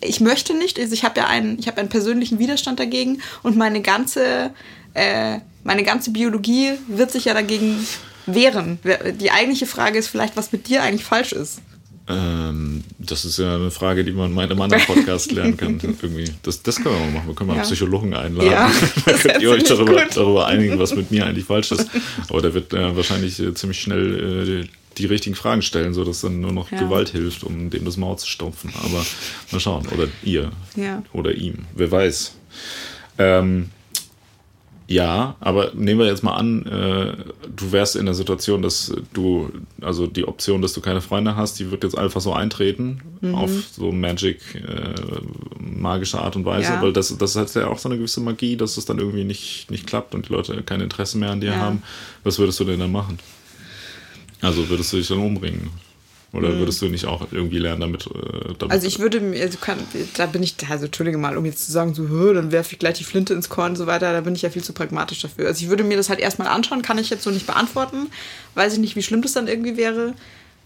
ich möchte nicht, also ich habe ja einen, ich habe einen persönlichen Widerstand dagegen und meine ganze, äh, meine ganze Biologie wird sich ja dagegen wehren. Die eigentliche Frage ist vielleicht, was mit dir eigentlich falsch ist. Ähm, das ist ja eine Frage, die man in meinem anderen Podcast lernen kann. <laughs> Irgendwie. Das, das können wir mal machen. Wir können mal Ja. einen Psychologen einladen. Ja, <laughs> da könnt ihr euch darüber, darüber einigen, was mit mir eigentlich falsch ist. Aber der wird äh, wahrscheinlich äh, ziemlich schnell äh, die richtigen Fragen stellen, sodass dann nur noch Ja. Gewalt hilft, um dem das Maul zu stopfen. Aber mal schauen. Oder ihr. Ja. Oder ihm. Wer weiß. Ähm, ja, aber nehmen wir jetzt mal an, äh, du wärst in der Situation, dass du, also die Option, dass du keine Freunde hast, die wird jetzt einfach so eintreten, Mhm. auf so Magic, äh, magische Art und Weise, Ja. weil das, das hat ja auch so eine gewisse Magie, dass es dann irgendwie nicht, nicht klappt und die Leute kein Interesse mehr an dir Ja. haben. Was würdest du denn dann machen? Also würdest du dich dann umbringen? Oder würdest du nicht auch irgendwie lernen, damit, äh, damit. Also ich würde mir, also kann, da bin ich, also entschuldige mal, um jetzt zu sagen, so, "Hö, dann werfe ich gleich die Flinte ins Korn und so weiter, da bin ich ja viel zu pragmatisch dafür. Also ich würde mir das halt erstmal anschauen, kann ich jetzt so nicht beantworten. Weiß ich nicht, wie schlimm das dann irgendwie wäre.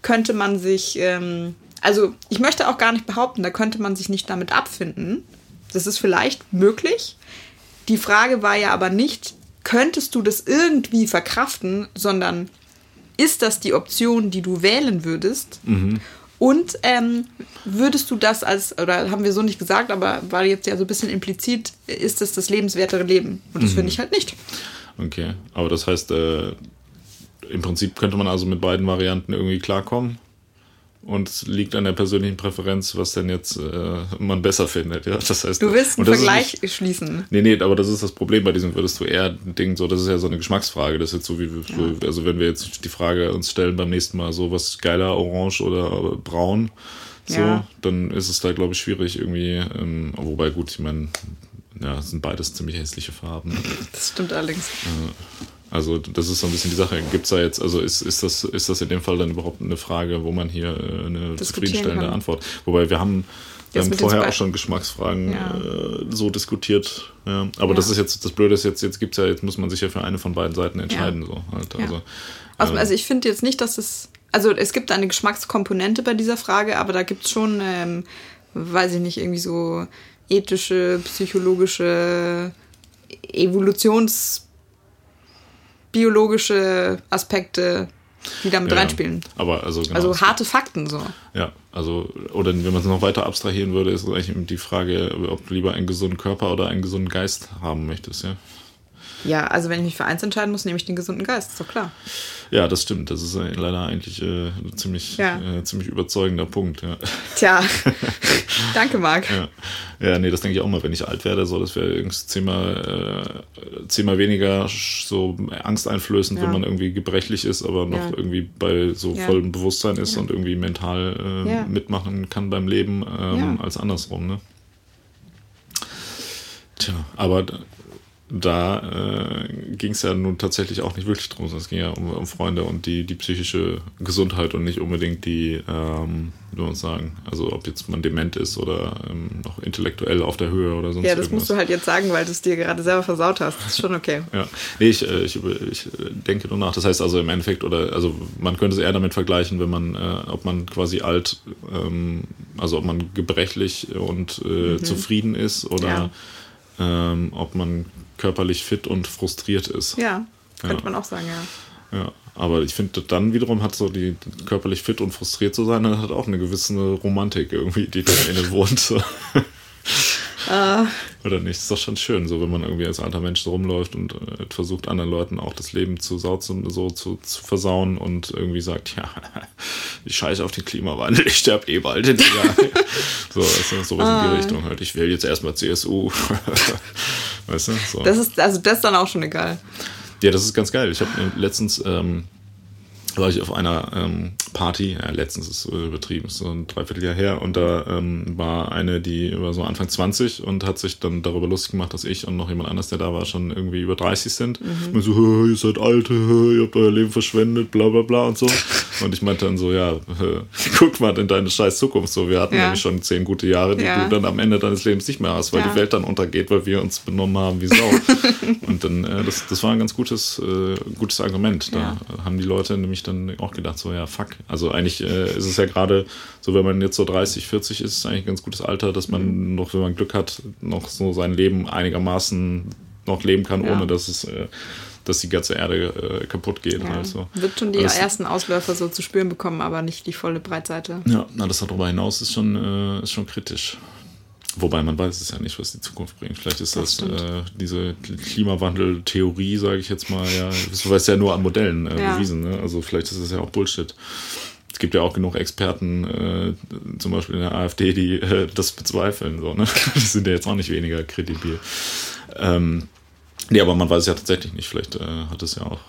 Könnte man sich, ähm, also ich möchte auch gar nicht behaupten, da könnte man sich nicht damit abfinden. Das ist vielleicht möglich. Die Frage war ja aber nicht, könntest du das irgendwie verkraften, sondern ist das die Option, die du wählen würdest? Und ähm, würdest du das als, oder haben wir so nicht gesagt, aber war jetzt ja so ein bisschen implizit, ist das das lebenswertere Leben? Und das finde ich halt nicht. Okay, aber das heißt, äh, im Prinzip könnte man also mit beiden Varianten irgendwie klarkommen. Und es liegt an der persönlichen Präferenz, was denn jetzt äh, man besser findet. Ja? Das heißt, Du willst einen Vergleich nicht- schließen. Nee, nee, aber das ist das Problem bei diesem, würdest du eher Ding, so, das ist ja so eine Geschmacksfrage. Das ist jetzt so wie, so, also wenn wir jetzt die Frage uns stellen beim nächsten Mal, so was geiler, orange oder braun, so, Ja. dann ist es da, glaube ich, schwierig irgendwie, ähm, wobei gut, ich meine, ja, es sind beides ziemlich hässliche Farben. Das stimmt allerdings. Also das ist so ein bisschen die Sache. Gibt es da jetzt, also ist, ist, das, ist das in dem Fall dann überhaupt eine Frage, wo man hier äh, eine zufriedenstellende kann. Antwort? Wobei wir haben, wir haben vorher auch schon Geschmacksfragen Ja. äh, so diskutiert. Ja. Aber Ja. das ist jetzt, das Blöde ist jetzt, jetzt gibt's ja, jetzt muss man sich ja für eine von beiden Seiten entscheiden. So, halt. Also, Also, äh, also ich finde jetzt nicht, dass es. Also es gibt eine Geschmackskomponente bei dieser Frage, aber da gibt es schon, ähm, weiß ich nicht, irgendwie so ethische, psychologische, evolutionsbiologische Aspekte, die damit ja, reinspielen. Aber also genau. Also harte Fakten so. Ja, also, oder wenn man es noch weiter abstrahieren würde, ist eigentlich die Frage, ob du lieber einen gesunden Körper oder einen gesunden Geist haben möchtest, ja. Ja, also wenn ich mich für eins entscheiden muss, nehme ich den gesunden Geist, ist doch klar. Ja, das stimmt. Das ist leider eigentlich äh, ein ziemlich, Ja. äh, ziemlich überzeugender Punkt, ja. Tja, <laughs> danke Marc. Ja. ja, nee, das denke ich auch mal, wenn ich alt werde, so, das wäre irgendwie zehnmal, äh, zehnmal weniger so angsteinflößend, wenn man irgendwie gebrechlich ist, aber noch irgendwie bei so vollem Bewusstsein ist und irgendwie mental äh, mitmachen kann beim Leben, ähm, als andersrum, ne? Tja, aber da, äh, ging es ja nun tatsächlich auch nicht wirklich drum, sondern es ging ja um, um Freunde und die, die psychische Gesundheit und nicht unbedingt die, ähm, wie soll man sagen, also ob jetzt man dement ist oder ähm, noch intellektuell auf der Höhe oder sonst Ja, das irgendwas. musst du halt jetzt sagen, weil du es dir gerade selber versaut hast. Das ist schon okay. <laughs> Ja, nee, ich, äh, ich, ich äh, denke nur nach. Das heißt also im Endeffekt, oder also man könnte es eher damit vergleichen, wenn man, äh, ob man quasi alt, ähm, also ob man gebrechlich und äh, zufrieden ist oder ähm, ob man körperlich fit und frustriert ist. Ja, könnte Ja. man auch sagen, ja. Ja, aber ich finde, dann wiederum hat so die körperlich fit und frustriert zu sein, das hat auch eine gewisse Romantik irgendwie, die da innen wohnt. Ah. Oder nicht? Ist doch schon schön, so wenn man irgendwie als alter Mensch so rumläuft und äh, versucht, anderen Leuten auch das Leben zu, sau zu, so zu, zu versauen und irgendwie sagt, ja, <laughs> ich scheiße auf den Klimawandel, ich sterbe eh bald in Jahr. <laughs> so, du, sowas in die Richtung halt. Ich wähle jetzt erstmal CSU. <laughs> weißt du? So. Das ist, also das ist dann auch schon egal. Ja, das ist ganz geil. Ich habe letztens ähm, war ich auf einer ähm, Party, ja, letztens ist es übertrieben, ist so ein Dreivierteljahr her, und da ähm, war eine, die war so Anfang 20 und hat sich dann darüber lustig gemacht, dass ich und noch jemand anders, der da war, schon irgendwie über 30 sind. Mhm. Und so, ihr seid alte, ihr habt euer Leben verschwendet, bla bla bla und so. <laughs> und ich meinte dann so, ja, guck mal in deine scheiß Zukunft so, wir hatten ja. nämlich schon zehn gute Jahre, die ja. du dann am Ende deines Lebens nicht mehr hast, weil die Welt dann untergeht, weil wir uns benommen haben wie Sau. <laughs> und dann, äh, das, das war ein ganz gutes, äh, gutes Argument. Da haben die Leute nämlich dann auch gedacht, so, ja, fuck. Also eigentlich äh, ist es ja gerade so, wenn man jetzt so 30, 40 ist, ist eigentlich ein ganz gutes Alter, dass man mhm. noch, wenn man Glück hat, noch so sein Leben einigermaßen noch leben kann, ohne dass es äh, dass die ganze Erde äh, kaputt geht. Ja. Also. Wird schon die das, ersten Ausläufer so zu spüren bekommen, aber nicht die volle Breitseite. Ja, alles darüber hinaus ist schon, äh, ist schon kritisch. Wobei man weiß es ja nicht, was die Zukunft bringt. Vielleicht ist das, das äh, diese Klimawandel-Theorie, sage ich jetzt mal, ja, das weiß ja nur an Modellen äh, ja. bewiesen. Ne? Also vielleicht ist das ja auch Bullshit. Es gibt ja auch genug Experten, äh, zum Beispiel in der AfD, die äh, das bezweifeln. So, ne? <laughs> Die sind ja jetzt auch nicht weniger kredibil. Ähm, nee, aber man weiß es ja tatsächlich nicht. Vielleicht äh, hat es ja auch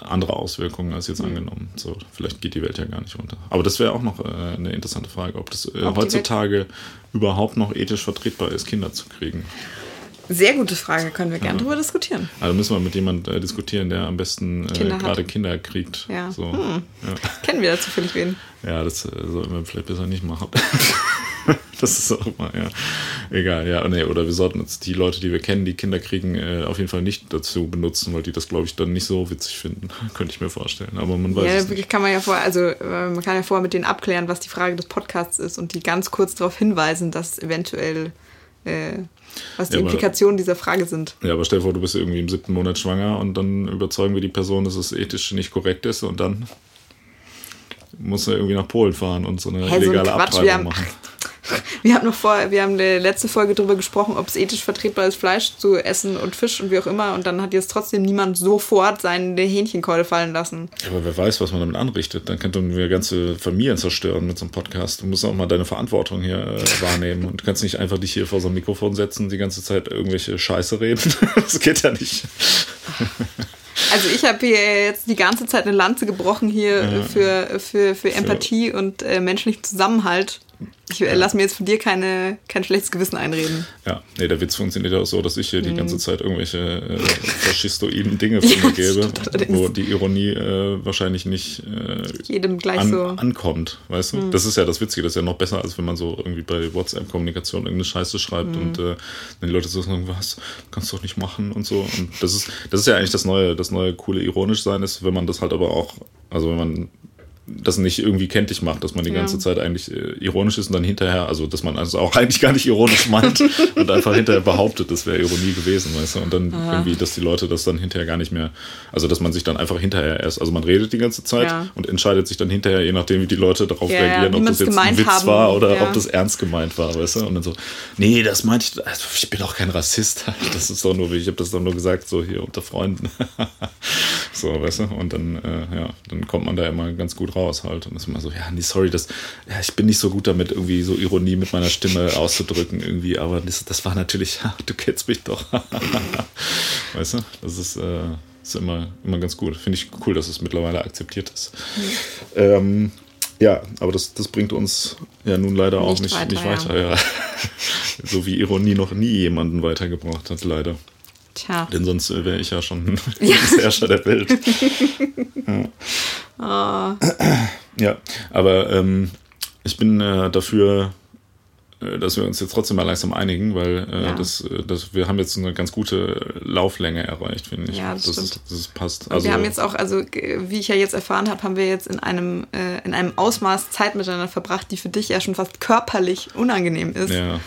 andere Auswirkungen als jetzt mhm. angenommen. So, vielleicht geht die Welt ja gar nicht runter. Aber das wäre auch noch äh, eine interessante Frage, ob das äh, ob heutzutage überhaupt noch ethisch vertretbar ist, Kinder zu kriegen. Sehr gute Frage, können wir gerne ja. darüber diskutieren. Also müssen wir mit jemandem äh, diskutieren, der am besten äh, gerade Kinder kriegt. Ja. So. Hm. ja. <laughs> Kennen wir da zufällig wen? Ja, das äh, sollten wir vielleicht besser nicht machen. <laughs> das ist auch mal, ja. Egal, ja. Nee, oder wir sollten jetzt die Leute, die wir kennen, die Kinder kriegen, äh, auf jeden Fall nicht dazu benutzen, weil die das, glaube ich, dann nicht so witzig finden. <laughs> Könnte ich mir vorstellen. Aber man weiß. Ja, es nicht. kann man ja vorher, also äh, man kann ja vorher mit denen abklären, was die Frage des Podcasts ist und die ganz kurz darauf hinweisen, dass eventuell äh, was die ja, Implikationen dieser Frage sind. Ja, aber stell dir vor, du bist irgendwie im siebten Monat schwanger und dann überzeugen wir die Person, dass es ethisch nicht korrekt ist und dann muss er irgendwie nach Polen fahren und so eine hey, legale so ein Abtreibung machen. <laughs> Wir haben noch vor, wir haben eine letzte Folge darüber gesprochen, ob es ethisch vertretbar ist, Fleisch zu essen und Fisch und wie auch immer. Und dann hat jetzt trotzdem niemand sofort seine Hähnchenkeule fallen lassen. Aber wer weiß, was man damit anrichtet. Dann könnten wir ganze Familien zerstören mit so einem Podcast. Du musst auch mal deine Verantwortung hier äh, <laughs> wahrnehmen. Und du kannst nicht einfach dich hier vor so ein Mikrofon setzen und die ganze Zeit irgendwelche Scheiße reden. <laughs> das geht ja nicht. <laughs> Also ich habe hier jetzt die ganze Zeit eine Lanze gebrochen hier ja. für, für, für Empathie für und äh, menschlichen Zusammenhalt. Ich äh, lass mir jetzt von dir keine, kein schlechtes Gewissen einreden. Ja, nee, der Witz funktioniert auch so, dass ich hier mhm. die ganze Zeit irgendwelche äh, faschistoiden Dinge von mir <laughs> gebe, wo die Ironie äh, wahrscheinlich nicht äh, jedem gleich an, so ankommt, weißt du? Mhm. Das ist ja das Witzige, das ist ja noch besser, als wenn man so irgendwie bei WhatsApp-Kommunikation irgendeine Scheiße schreibt mhm. und äh, wenn die Leute so sagen, was, kannst du doch nicht machen und so. Und das ist, das ist ja eigentlich das neue, das neue coole ironisch sein ist, wenn man das halt aber auch, also wenn man das nicht irgendwie kenntlich macht, dass man die ja. ganze Zeit eigentlich äh, ironisch ist und dann hinterher, also dass man also auch <laughs> eigentlich gar nicht ironisch meint <laughs> und einfach hinterher behauptet, das wäre Ironie gewesen, weißt du? Und dann ja. irgendwie, dass die Leute das dann hinterher gar nicht mehr, also dass man sich dann einfach hinterher erst, also man redet die ganze Zeit ja. und entscheidet sich dann hinterher, je nachdem, wie die Leute darauf reagieren, ob das jetzt ein Witz haben. war oder ob das ernst gemeint war, weißt du? Und dann so, nee, das meinte ich, also ich bin auch kein Rassist, <laughs> das ist doch nur, ich habe das doch nur gesagt, so hier unter Freunden. so, weißt du? Und dann, äh, ja, dann kommt man da immer ganz gut raus halt. Und ist immer so, ja, nee, sorry, das, ja, ich bin nicht so gut damit, irgendwie so Ironie mit meiner Stimme <laughs> auszudrücken, irgendwie, aber das, das war natürlich, <laughs> ja, du kennst mich doch. <laughs> weißt du, das ist, äh, ist immer, immer ganz gut. Finde ich cool, dass es mittlerweile akzeptiert ist. Mhm. Ähm, ja, aber das, das bringt uns ja nun leider auch nicht, weiter. Nicht weiter ja. so wie Ironie noch nie jemanden weitergebracht hat, leider. Tja. Denn sonst äh, wäre ich ja schon ja. Herrscher der Welt. ja. Oh. ja, aber ähm, ich bin äh, dafür, äh, dass wir uns jetzt trotzdem mal langsam einigen, weil äh, ja. das, äh, das, wir haben jetzt eine ganz gute Lauflänge erreicht, finde ich. Ja, das, das. Ist, das passt. Also, wir haben jetzt auch, also wie ich ja jetzt erfahren habe, haben wir jetzt in einem, äh, in einem Ausmaß Zeit miteinander verbracht, die für dich ja schon fast körperlich unangenehm ist. Ja,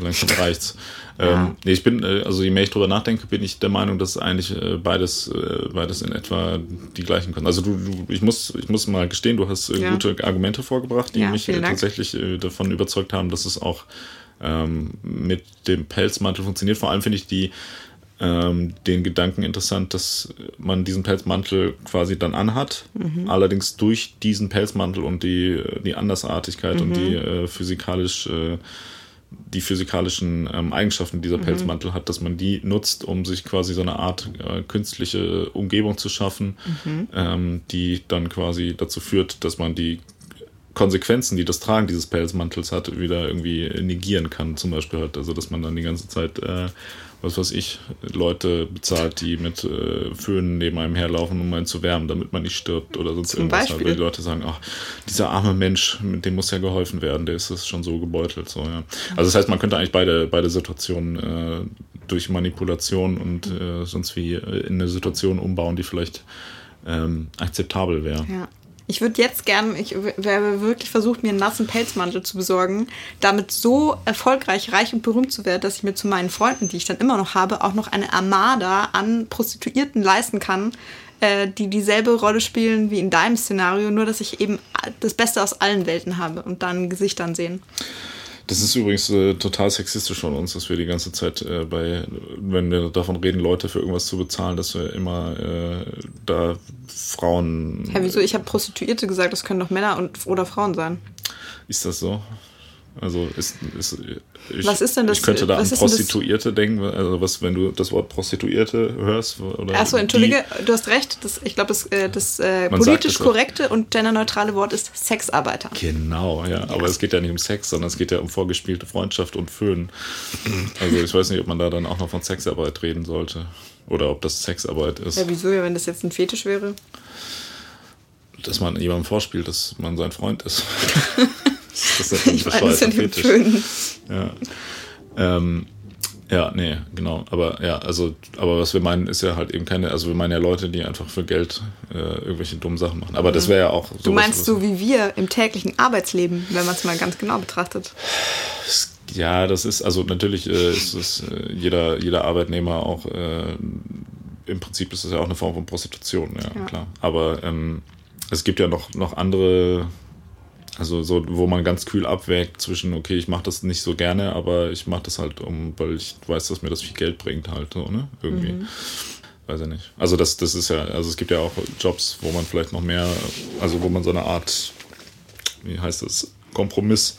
langsam reicht's. Ähm, nee, ich bin, äh, also je mehr ich drüber nachdenke, bin ich der Meinung, dass eigentlich äh, beides, äh, beides in etwa die gleichen können. Also du, du ich muss, ich muss mal gestehen, du hast äh, ja. gute Argumente vorgebracht, die ja, mich äh, tatsächlich äh, davon überzeugt haben, dass es auch ähm, mit dem Pelzmantel funktioniert. Vor allem finde ich die ähm, den Gedanken interessant, dass man diesen Pelzmantel quasi dann anhat, mhm. allerdings durch diesen Pelzmantel und die, die Andersartigkeit mhm. und die physikalisch die physikalischen ähm, Eigenschaften dieser Pelzmantel hat, dass man die nutzt, um sich quasi so eine Art äh, künstliche Umgebung zu schaffen, ähm, die dann quasi dazu führt, dass man die Konsequenzen, die das Tragen dieses Pelzmantels hat, wieder irgendwie negieren kann. Zum Beispiel halt, also dass man dann die ganze Zeit, äh, was weiß ich, Leute bezahlt, die mit äh, Föhnen neben einem herlaufen, um einen zu wärmen, damit man nicht stirbt oder sonst Zum irgendwas. Halt, Beispiel? weil die Leute sagen, ach, dieser arme Mensch, mit dem muss ja geholfen werden, der ist das schon so gebeutelt. So, ja. Also das heißt, man könnte eigentlich beide, beide Situationen äh, durch Manipulation und äh, sonst wie äh, in eine Situation umbauen, die vielleicht ähm, akzeptabel wäre. Ja. Ich würde jetzt gern, ich wäre wirklich versucht, mir einen nassen Pelzmantel zu besorgen, damit so erfolgreich, reich und berühmt zu werden, dass ich mir zu meinen Freunden, die ich dann immer noch habe, auch noch eine Armada an Prostituierten leisten kann, äh, die dieselbe Rolle spielen wie in deinem Szenario, nur dass ich eben das Beste aus allen Welten habe und dann Gesichtern sehen. Das ist übrigens äh, total sexistisch von uns, dass wir die ganze Zeit äh, bei, wenn wir davon reden, Leute für irgendwas zu bezahlen, dass wir immer äh, da Frauen. Ja, wieso? Ich habe Prostituierte gesagt, das können doch Männer und, oder Frauen sein. Ist das so? Also ist, ist ich, Was ist denn das- Ich könnte da an Prostituierte denken, also was, wenn du das Wort Prostituierte hörst oder Achso, entschuldige, du hast recht. Das, ich glaube, das, äh, das äh, sagt politisch korrekte und genderneutrale Wort ist Sexarbeiter. Die, genau, ja. Aber es geht ja nicht um Sex, sondern es geht ja um vorgespielte Freundschaft und Föhn. Also ich weiß nicht, ob man da dann auch noch von Sexarbeit reden sollte. Oder ob das Sexarbeit ist. Ja, wieso? Ja, wenn das jetzt ein Fetisch wäre. dass man jemandem vorspielt, dass man sein Freund ist. <laughs> das ist <laughs> Ich meine, das sind die Föhn. Ja. Ähm, ja, nee, genau. Aber ja, also, aber was wir meinen, ist ja halt eben keine, also wir meinen ja Leute, die einfach für Geld äh, irgendwelche dummen Sachen machen. Aber das wäre ja auch so. Mhm. Du meinst so wie wir im täglichen Arbeitsleben, wenn man es mal ganz genau betrachtet. Ja, das ist, also natürlich äh, ist es äh, jeder, jeder Arbeitnehmer auch, äh, im Prinzip ist es ja auch eine Form von Prostitution, ja, Ja. klar. Aber ähm, es gibt ja noch, noch andere, also so, wo man ganz kühl abwägt zwischen, okay, ich mache das nicht so gerne, aber ich mache das halt um, weil ich weiß, dass mir das viel Geld bringt halt, so, ne? Irgendwie. Weiß ich nicht. Also das, das ist ja, also es gibt ja auch Jobs, wo man vielleicht noch mehr, also wo man so eine Art, wie heißt das, Kompromiss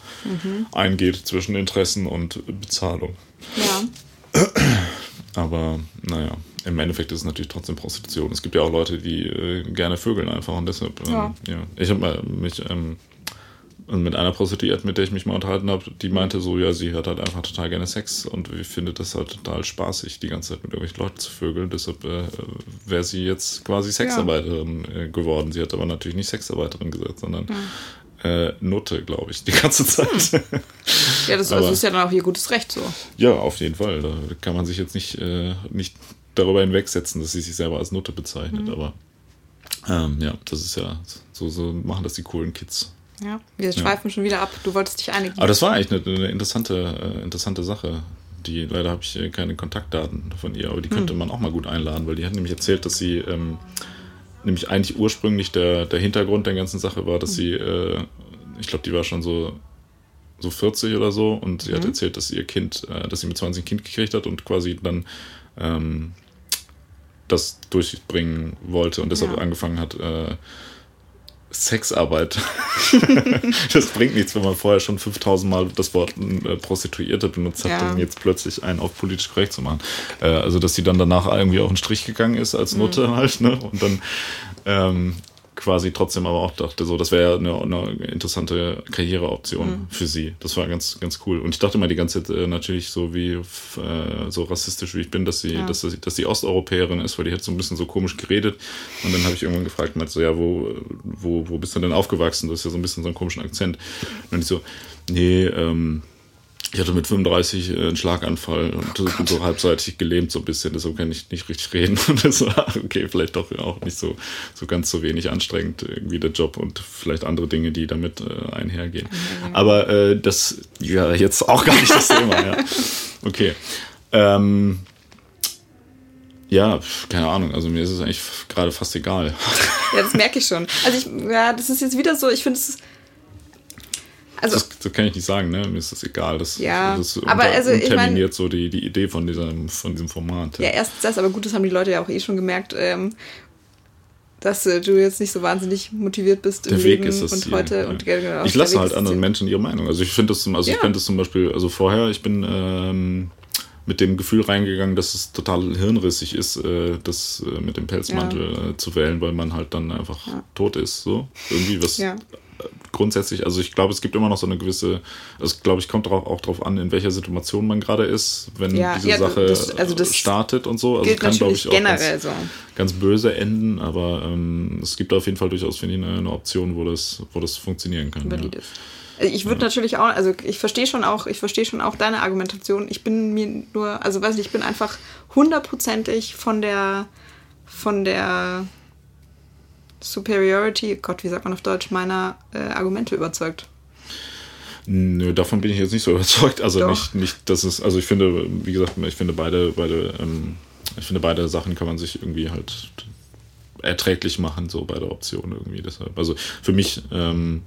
eingeht zwischen Interessen und Bezahlung. Ja. <clears throat> Aber naja, im Endeffekt ist es natürlich trotzdem Prostitution. Es gibt ja auch Leute, die äh, gerne vögeln einfach und deshalb, ähm, ja. Ja. Ich habe mal mich ähm, mit einer Prostituierten, mit der ich mich mal unterhalten habe, die meinte so, ja, sie hat halt einfach total gerne Sex und findet das halt total spaßig, die ganze Zeit mit irgendwelchen Leuten zu vögeln. Deshalb äh, wäre sie jetzt quasi Sexarbeiterin äh, geworden. Sie hat aber natürlich nicht Sexarbeiterin gesagt, sondern äh, Nutte, glaube ich, die ganze Zeit. Ja, das, Aber- das ist ja dann auch ihr gutes Recht so. Ja, auf jeden Fall. Da kann man sich jetzt nicht, äh, nicht darüber hinwegsetzen, dass sie sich selber als Nutte bezeichnet. Aber ähm, ja, das ist ja, so, so machen das die coolen Kids. Ja. Wir schweifen schon wieder ab. Du wolltest dich einigen. Aber das war eigentlich eine, eine interessante, äh, interessante Sache. Die, leider habe ich äh, keine Kontaktdaten von ihr, aber die könnte man auch mal gut einladen, weil die hat nämlich erzählt, dass sie ähm, nämlich eigentlich ursprünglich der, der Hintergrund der ganzen Sache war, dass sie, äh, ich glaube, die war schon so, so 40 oder so und sie hat erzählt, dass ihr Kind, äh, dass sie mit 20 ein Kind gekriegt hat und quasi dann ähm, das durchbringen wollte und deshalb Ja. angefangen hat, äh, Sexarbeit. <laughs> das bringt nichts, wenn man vorher schon 5000 Mal das Wort äh, Prostituierte benutzt hat, Ja. um jetzt plötzlich einen auf politisch korrekt zu machen. Äh, also, dass sie dann danach irgendwie auch einen Strich gegangen ist als Nutte halt, ne? Und dann ähm, quasi trotzdem aber auch dachte, so, das wäre ja eine, eine interessante Karriereoption für sie. Das war ganz, ganz cool. Und ich dachte mal die ganze Zeit äh, natürlich so wie äh, so rassistisch wie ich bin, dass sie, Ja. dass, sie- dass die Osteuropäerin ist, weil die hat so ein bisschen so komisch geredet. Und dann habe ich irgendwann gefragt, meinte so, ja, wo, wo, wo bist du denn aufgewachsen? Das ist ja so ein bisschen so einen komischen Akzent. Und dann ich so, nee, ähm, ich hatte mit 35 äh, einen Schlaganfall und bin so halbseitig gelähmt so ein bisschen, deshalb kann ich nicht richtig reden. Und <laughs> das war, okay, vielleicht doch auch nicht so, so ganz so wenig anstrengend irgendwie der Job und vielleicht andere Dinge, die damit äh, einhergehen. Aber äh, das, ja, jetzt auch gar nicht das Thema, ja. Okay. Ähm, ja, keine Ahnung, also mir ist es eigentlich gerade fast egal. Ja, das merke ich schon. Also ich, ja, das ist jetzt wieder so, ich finde es. Also, Das, das kann ich nicht sagen, ne? Mir ist das egal. Das, Ja, das aber also ich mein- unterminiert so die, die Idee von diesem, von diesem Format. ja, erstens das, aber gut, das haben die Leute ja auch eh schon gemerkt. Ähm, dass äh, du jetzt nicht so wahnsinnig motiviert bist im Der Weg Leben ist es und hier, heute ja. und genau, ich lasse halt anderen Ziel. Menschen ihre Meinung. Also ich finde das zum, also ich Ja. finde das zum Beispiel, also vorher, ich bin ähm, mit dem Gefühl reingegangen, dass es total hirnrissig ist, äh, das äh, mit dem Pelzmantel äh, zu wählen, weil man halt dann einfach tot ist. So irgendwie was Ja. Grundsätzlich, also ich glaube, es gibt immer noch so eine gewisse, also glaube ich, kommt darauf, auch darauf an, in welcher Situation man gerade ist, wenn Ja, diese ja, Sache das- also das startet und so. Also Gilt es kann, glaube ich, auch generell ganz, so. ganz böse enden, aber ähm, es gibt auf jeden Fall durchaus, finde ich, eine, eine Option, wo das, wo das funktionieren kann. Ja. Also Ich würde natürlich auch, also ich verstehe schon auch, ich verstehe schon auch deine Argumentation. Ich bin mir nur, also weiß nicht, ich bin einfach hundertprozentig von der, von der Superiority, Gott, wie sagt man auf Deutsch, meiner äh, Argumente überzeugt. Nö, davon bin ich jetzt nicht so <laughs> überzeugt. Also Doch. nicht, nicht, dass es, also ich finde, wie gesagt, ich finde beide, beide, ähm, ich finde beide Sachen kann man sich irgendwie halt erträglich machen, so beide Optionen irgendwie. Deshalb, also für mich, ähm,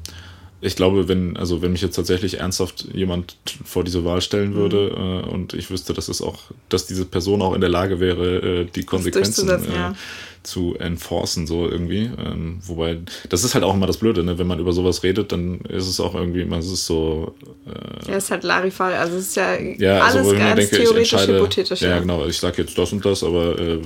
ich glaube, wenn, also wenn mich jetzt tatsächlich ernsthaft jemand vor diese Wahl stellen würde äh, und ich wüsste, dass es auch, dass diese Person auch in der Lage wäre, äh, die Konsequenzen äh, ja. zu enforcen, so irgendwie. Ähm, wobei, das ist halt auch immer das Blöde, ne? Wenn man über sowas redet, dann ist es auch irgendwie es ist so, Ja, ist halt Larifal, also es ist ja, ja, alles also ich mir ganz denke, theoretisch, hypothetisch. ja genau, ich sage jetzt das und das, aber äh,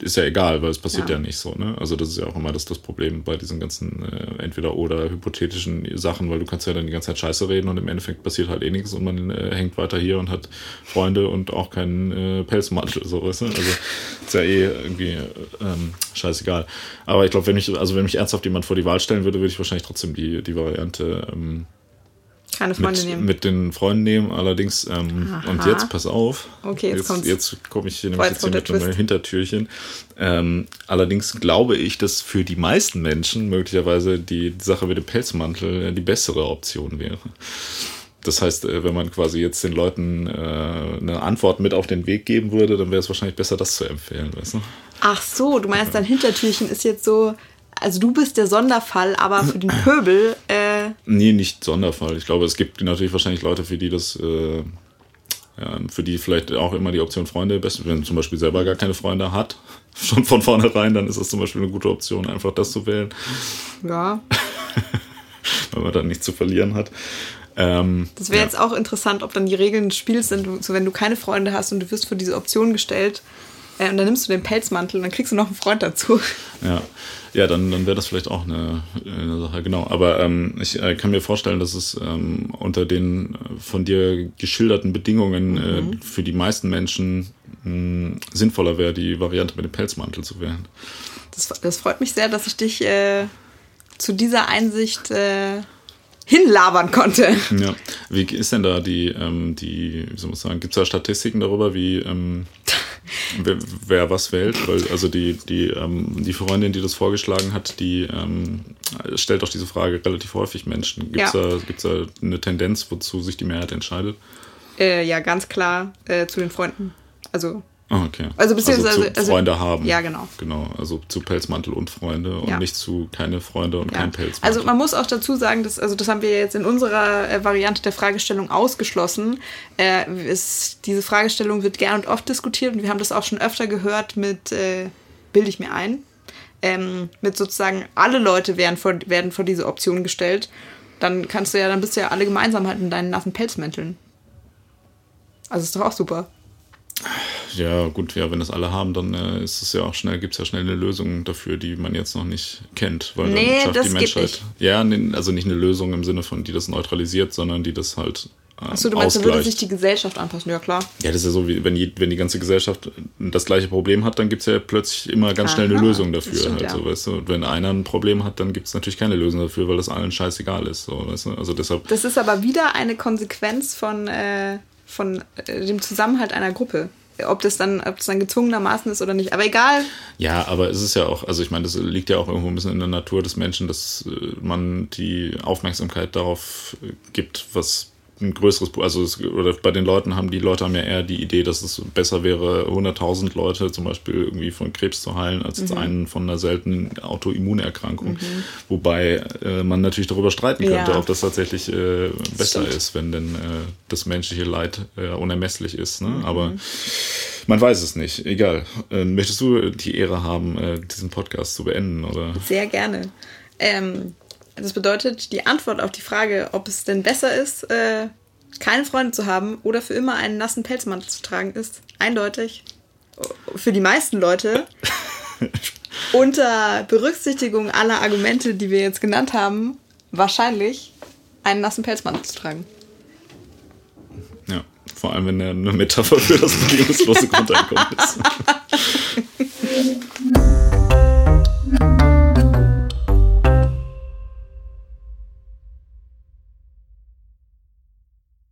ist ja egal, weil es passiert ja, Ja. nicht so, ne? Also das ist ja auch immer das, das Problem bei diesen ganzen äh, entweder oder hypothetischen Sachen, weil du kannst ja dann die ganze Zeit Scheiße reden und im Endeffekt passiert halt eh nichts und man äh, hängt weiter hier und hat Freunde und auch keinen äh, Pelzmantel, so weißt du? Also ist ja eh irgendwie äh, ähm, scheißegal. Aber ich glaube, wenn mich, also wenn mich ernsthaft jemand vor die Wahl stellen würde, würde ich wahrscheinlich trotzdem die, die Variante ähm, Keine Freunde mit, nehmen. mit den Freunden nehmen. Allerdings, ähm, und jetzt pass auf. Okay, jetzt jetzt, kommt's. jetzt komme ich hier nämlich jetzt hier mit einem. Hintertürchen. Ähm, allerdings glaube ich, dass für die meisten Menschen möglicherweise die Sache mit dem Pelzmantel äh, die bessere Option wäre. Das heißt, äh, wenn man quasi jetzt den Leuten äh, eine Antwort mit auf den Weg geben würde, dann wäre es wahrscheinlich besser, das zu empfehlen, weißt du? Ach so, du meinst, dein Hintertürchen ist jetzt so, also du bist der Sonderfall, aber für den Pöbel, äh, Nee, nicht Sonderfall. Ich glaube, es gibt natürlich wahrscheinlich Leute, für die das, äh, ja, für die vielleicht auch immer die Option Freunde best. Wenn man zum Beispiel selber gar keine Freunde hat, <laughs> schon von vornherein, dann ist das zum Beispiel eine gute Option, einfach das zu wählen, ja, <laughs> weil man dann nichts zu verlieren hat. Ähm, das wäre ja. jetzt auch interessant, ob dann die Regeln des Spiels sind, so wenn du keine Freunde hast und du wirst vor diese Option gestellt äh, und dann nimmst du den Pelzmantel und dann kriegst du noch einen Freund dazu. Ja, ja dann, dann wäre das vielleicht auch eine, eine Sache, genau. Aber ähm, ich äh, kann mir vorstellen, dass es ähm, unter den äh, von dir geschilderten Bedingungen äh, für die meisten Menschen mh, sinnvoller wäre, die Variante mit dem Pelzmantel zu wählen. Das, das freut mich sehr, dass ich dich äh, zu dieser Einsicht äh, hinlabern konnte. Ja. Wie ist denn da die, ähm, die, wie soll man sagen, gibt es da Statistiken darüber, wie ähm, <laughs> wer, wer was wählt? Weil, also die, die, ähm, die Freundin, die das vorgeschlagen hat, die ähm, stellt doch diese Frage relativ häufig Menschen. Gibt es Ja. da, gibt's da eine Tendenz, wozu sich die Mehrheit entscheidet? Äh, ja, ganz klar äh, zu den Freunden. Also, okay. Also beziehungsweise- zu also- Freunde haben. Ja, genau. Genau, also zu Pelzmantel und Freunde und Ja. nicht zu keine Freunde und ja. kein Pelzmantel. Also man muss auch dazu sagen, dass, also das haben wir jetzt in unserer äh, Variante der Fragestellung ausgeschlossen. Äh, es, diese Fragestellung wird gern und oft diskutiert und wir haben das auch schon öfter gehört mit, äh, bilde ich mir ein, ähm, mit sozusagen alle Leute werden vor, werden vor diese Option gestellt. Dann kannst du ja, dann bist du ja alle gemeinsam halt in deinen nassen Pelzmänteln. Also ist doch auch super. Ja, gut, ja, wenn das alle haben, dann äh, ist es ja auch schnell, gibt es ja schnell eine Lösung dafür, die man jetzt noch nicht kennt. Weil Nee, dann schafft das die Menschheit. nicht. Ja, nee, also nicht eine Lösung im Sinne von, die das neutralisiert, sondern die das halt. Äh, Achso, du meinst, da würde sich die Gesellschaft anpassen. Ja, klar. Ja, das ist ja so, wie wenn, je, wenn die ganze Gesellschaft das gleiche Problem hat, dann gibt es ja plötzlich immer ganz schnell eine Aha, Lösung dafür. stimmt, halt, ja. so, weißt du? Und wenn einer ein Problem hat, dann gibt es natürlich keine Lösung dafür, weil das allen scheißegal ist. So, weißt du? Also deshalb. Das ist aber wieder eine Konsequenz von, äh, von äh, dem Zusammenhalt einer Gruppe. Ob das, dann, ob das dann gezwungenermaßen ist oder nicht. Aber egal. Ja, aber es ist ja auch, also ich meine, das liegt ja auch irgendwo ein bisschen in der Natur des Menschen, dass äh, man die Aufmerksamkeit darauf äh, gibt, was ein größeres, also es, oder bei den Leuten haben die Leute haben ja eher die Idee, dass es besser wäre, 100.000 Leute zum Beispiel irgendwie von Krebs zu heilen, als jetzt einen von einer seltenen Autoimmunerkrankung. Wobei äh, man natürlich darüber streiten könnte, Ja. ob das tatsächlich äh, besser stimmt. ist, wenn denn äh, das menschliche Leid äh, unermesslich ist. Ne? Aber Man weiß es nicht. Egal. Äh, möchtest du die Ehre haben, äh, diesen Podcast zu beenden? Oder? Sehr gerne. Ähm, das bedeutet, die Antwort auf die Frage, ob es denn besser ist, äh, keine Freunde zu haben oder für immer einen nassen Pelzmantel zu tragen, ist eindeutig für die meisten Leute <laughs> unter Berücksichtigung aller Argumente, die wir jetzt genannt haben, wahrscheinlich einen nassen Pelzmantel zu tragen. Ja, vor allem wenn er eine Metapher für das bedingungslose <laughs> Grundeinkommen ist. <laughs>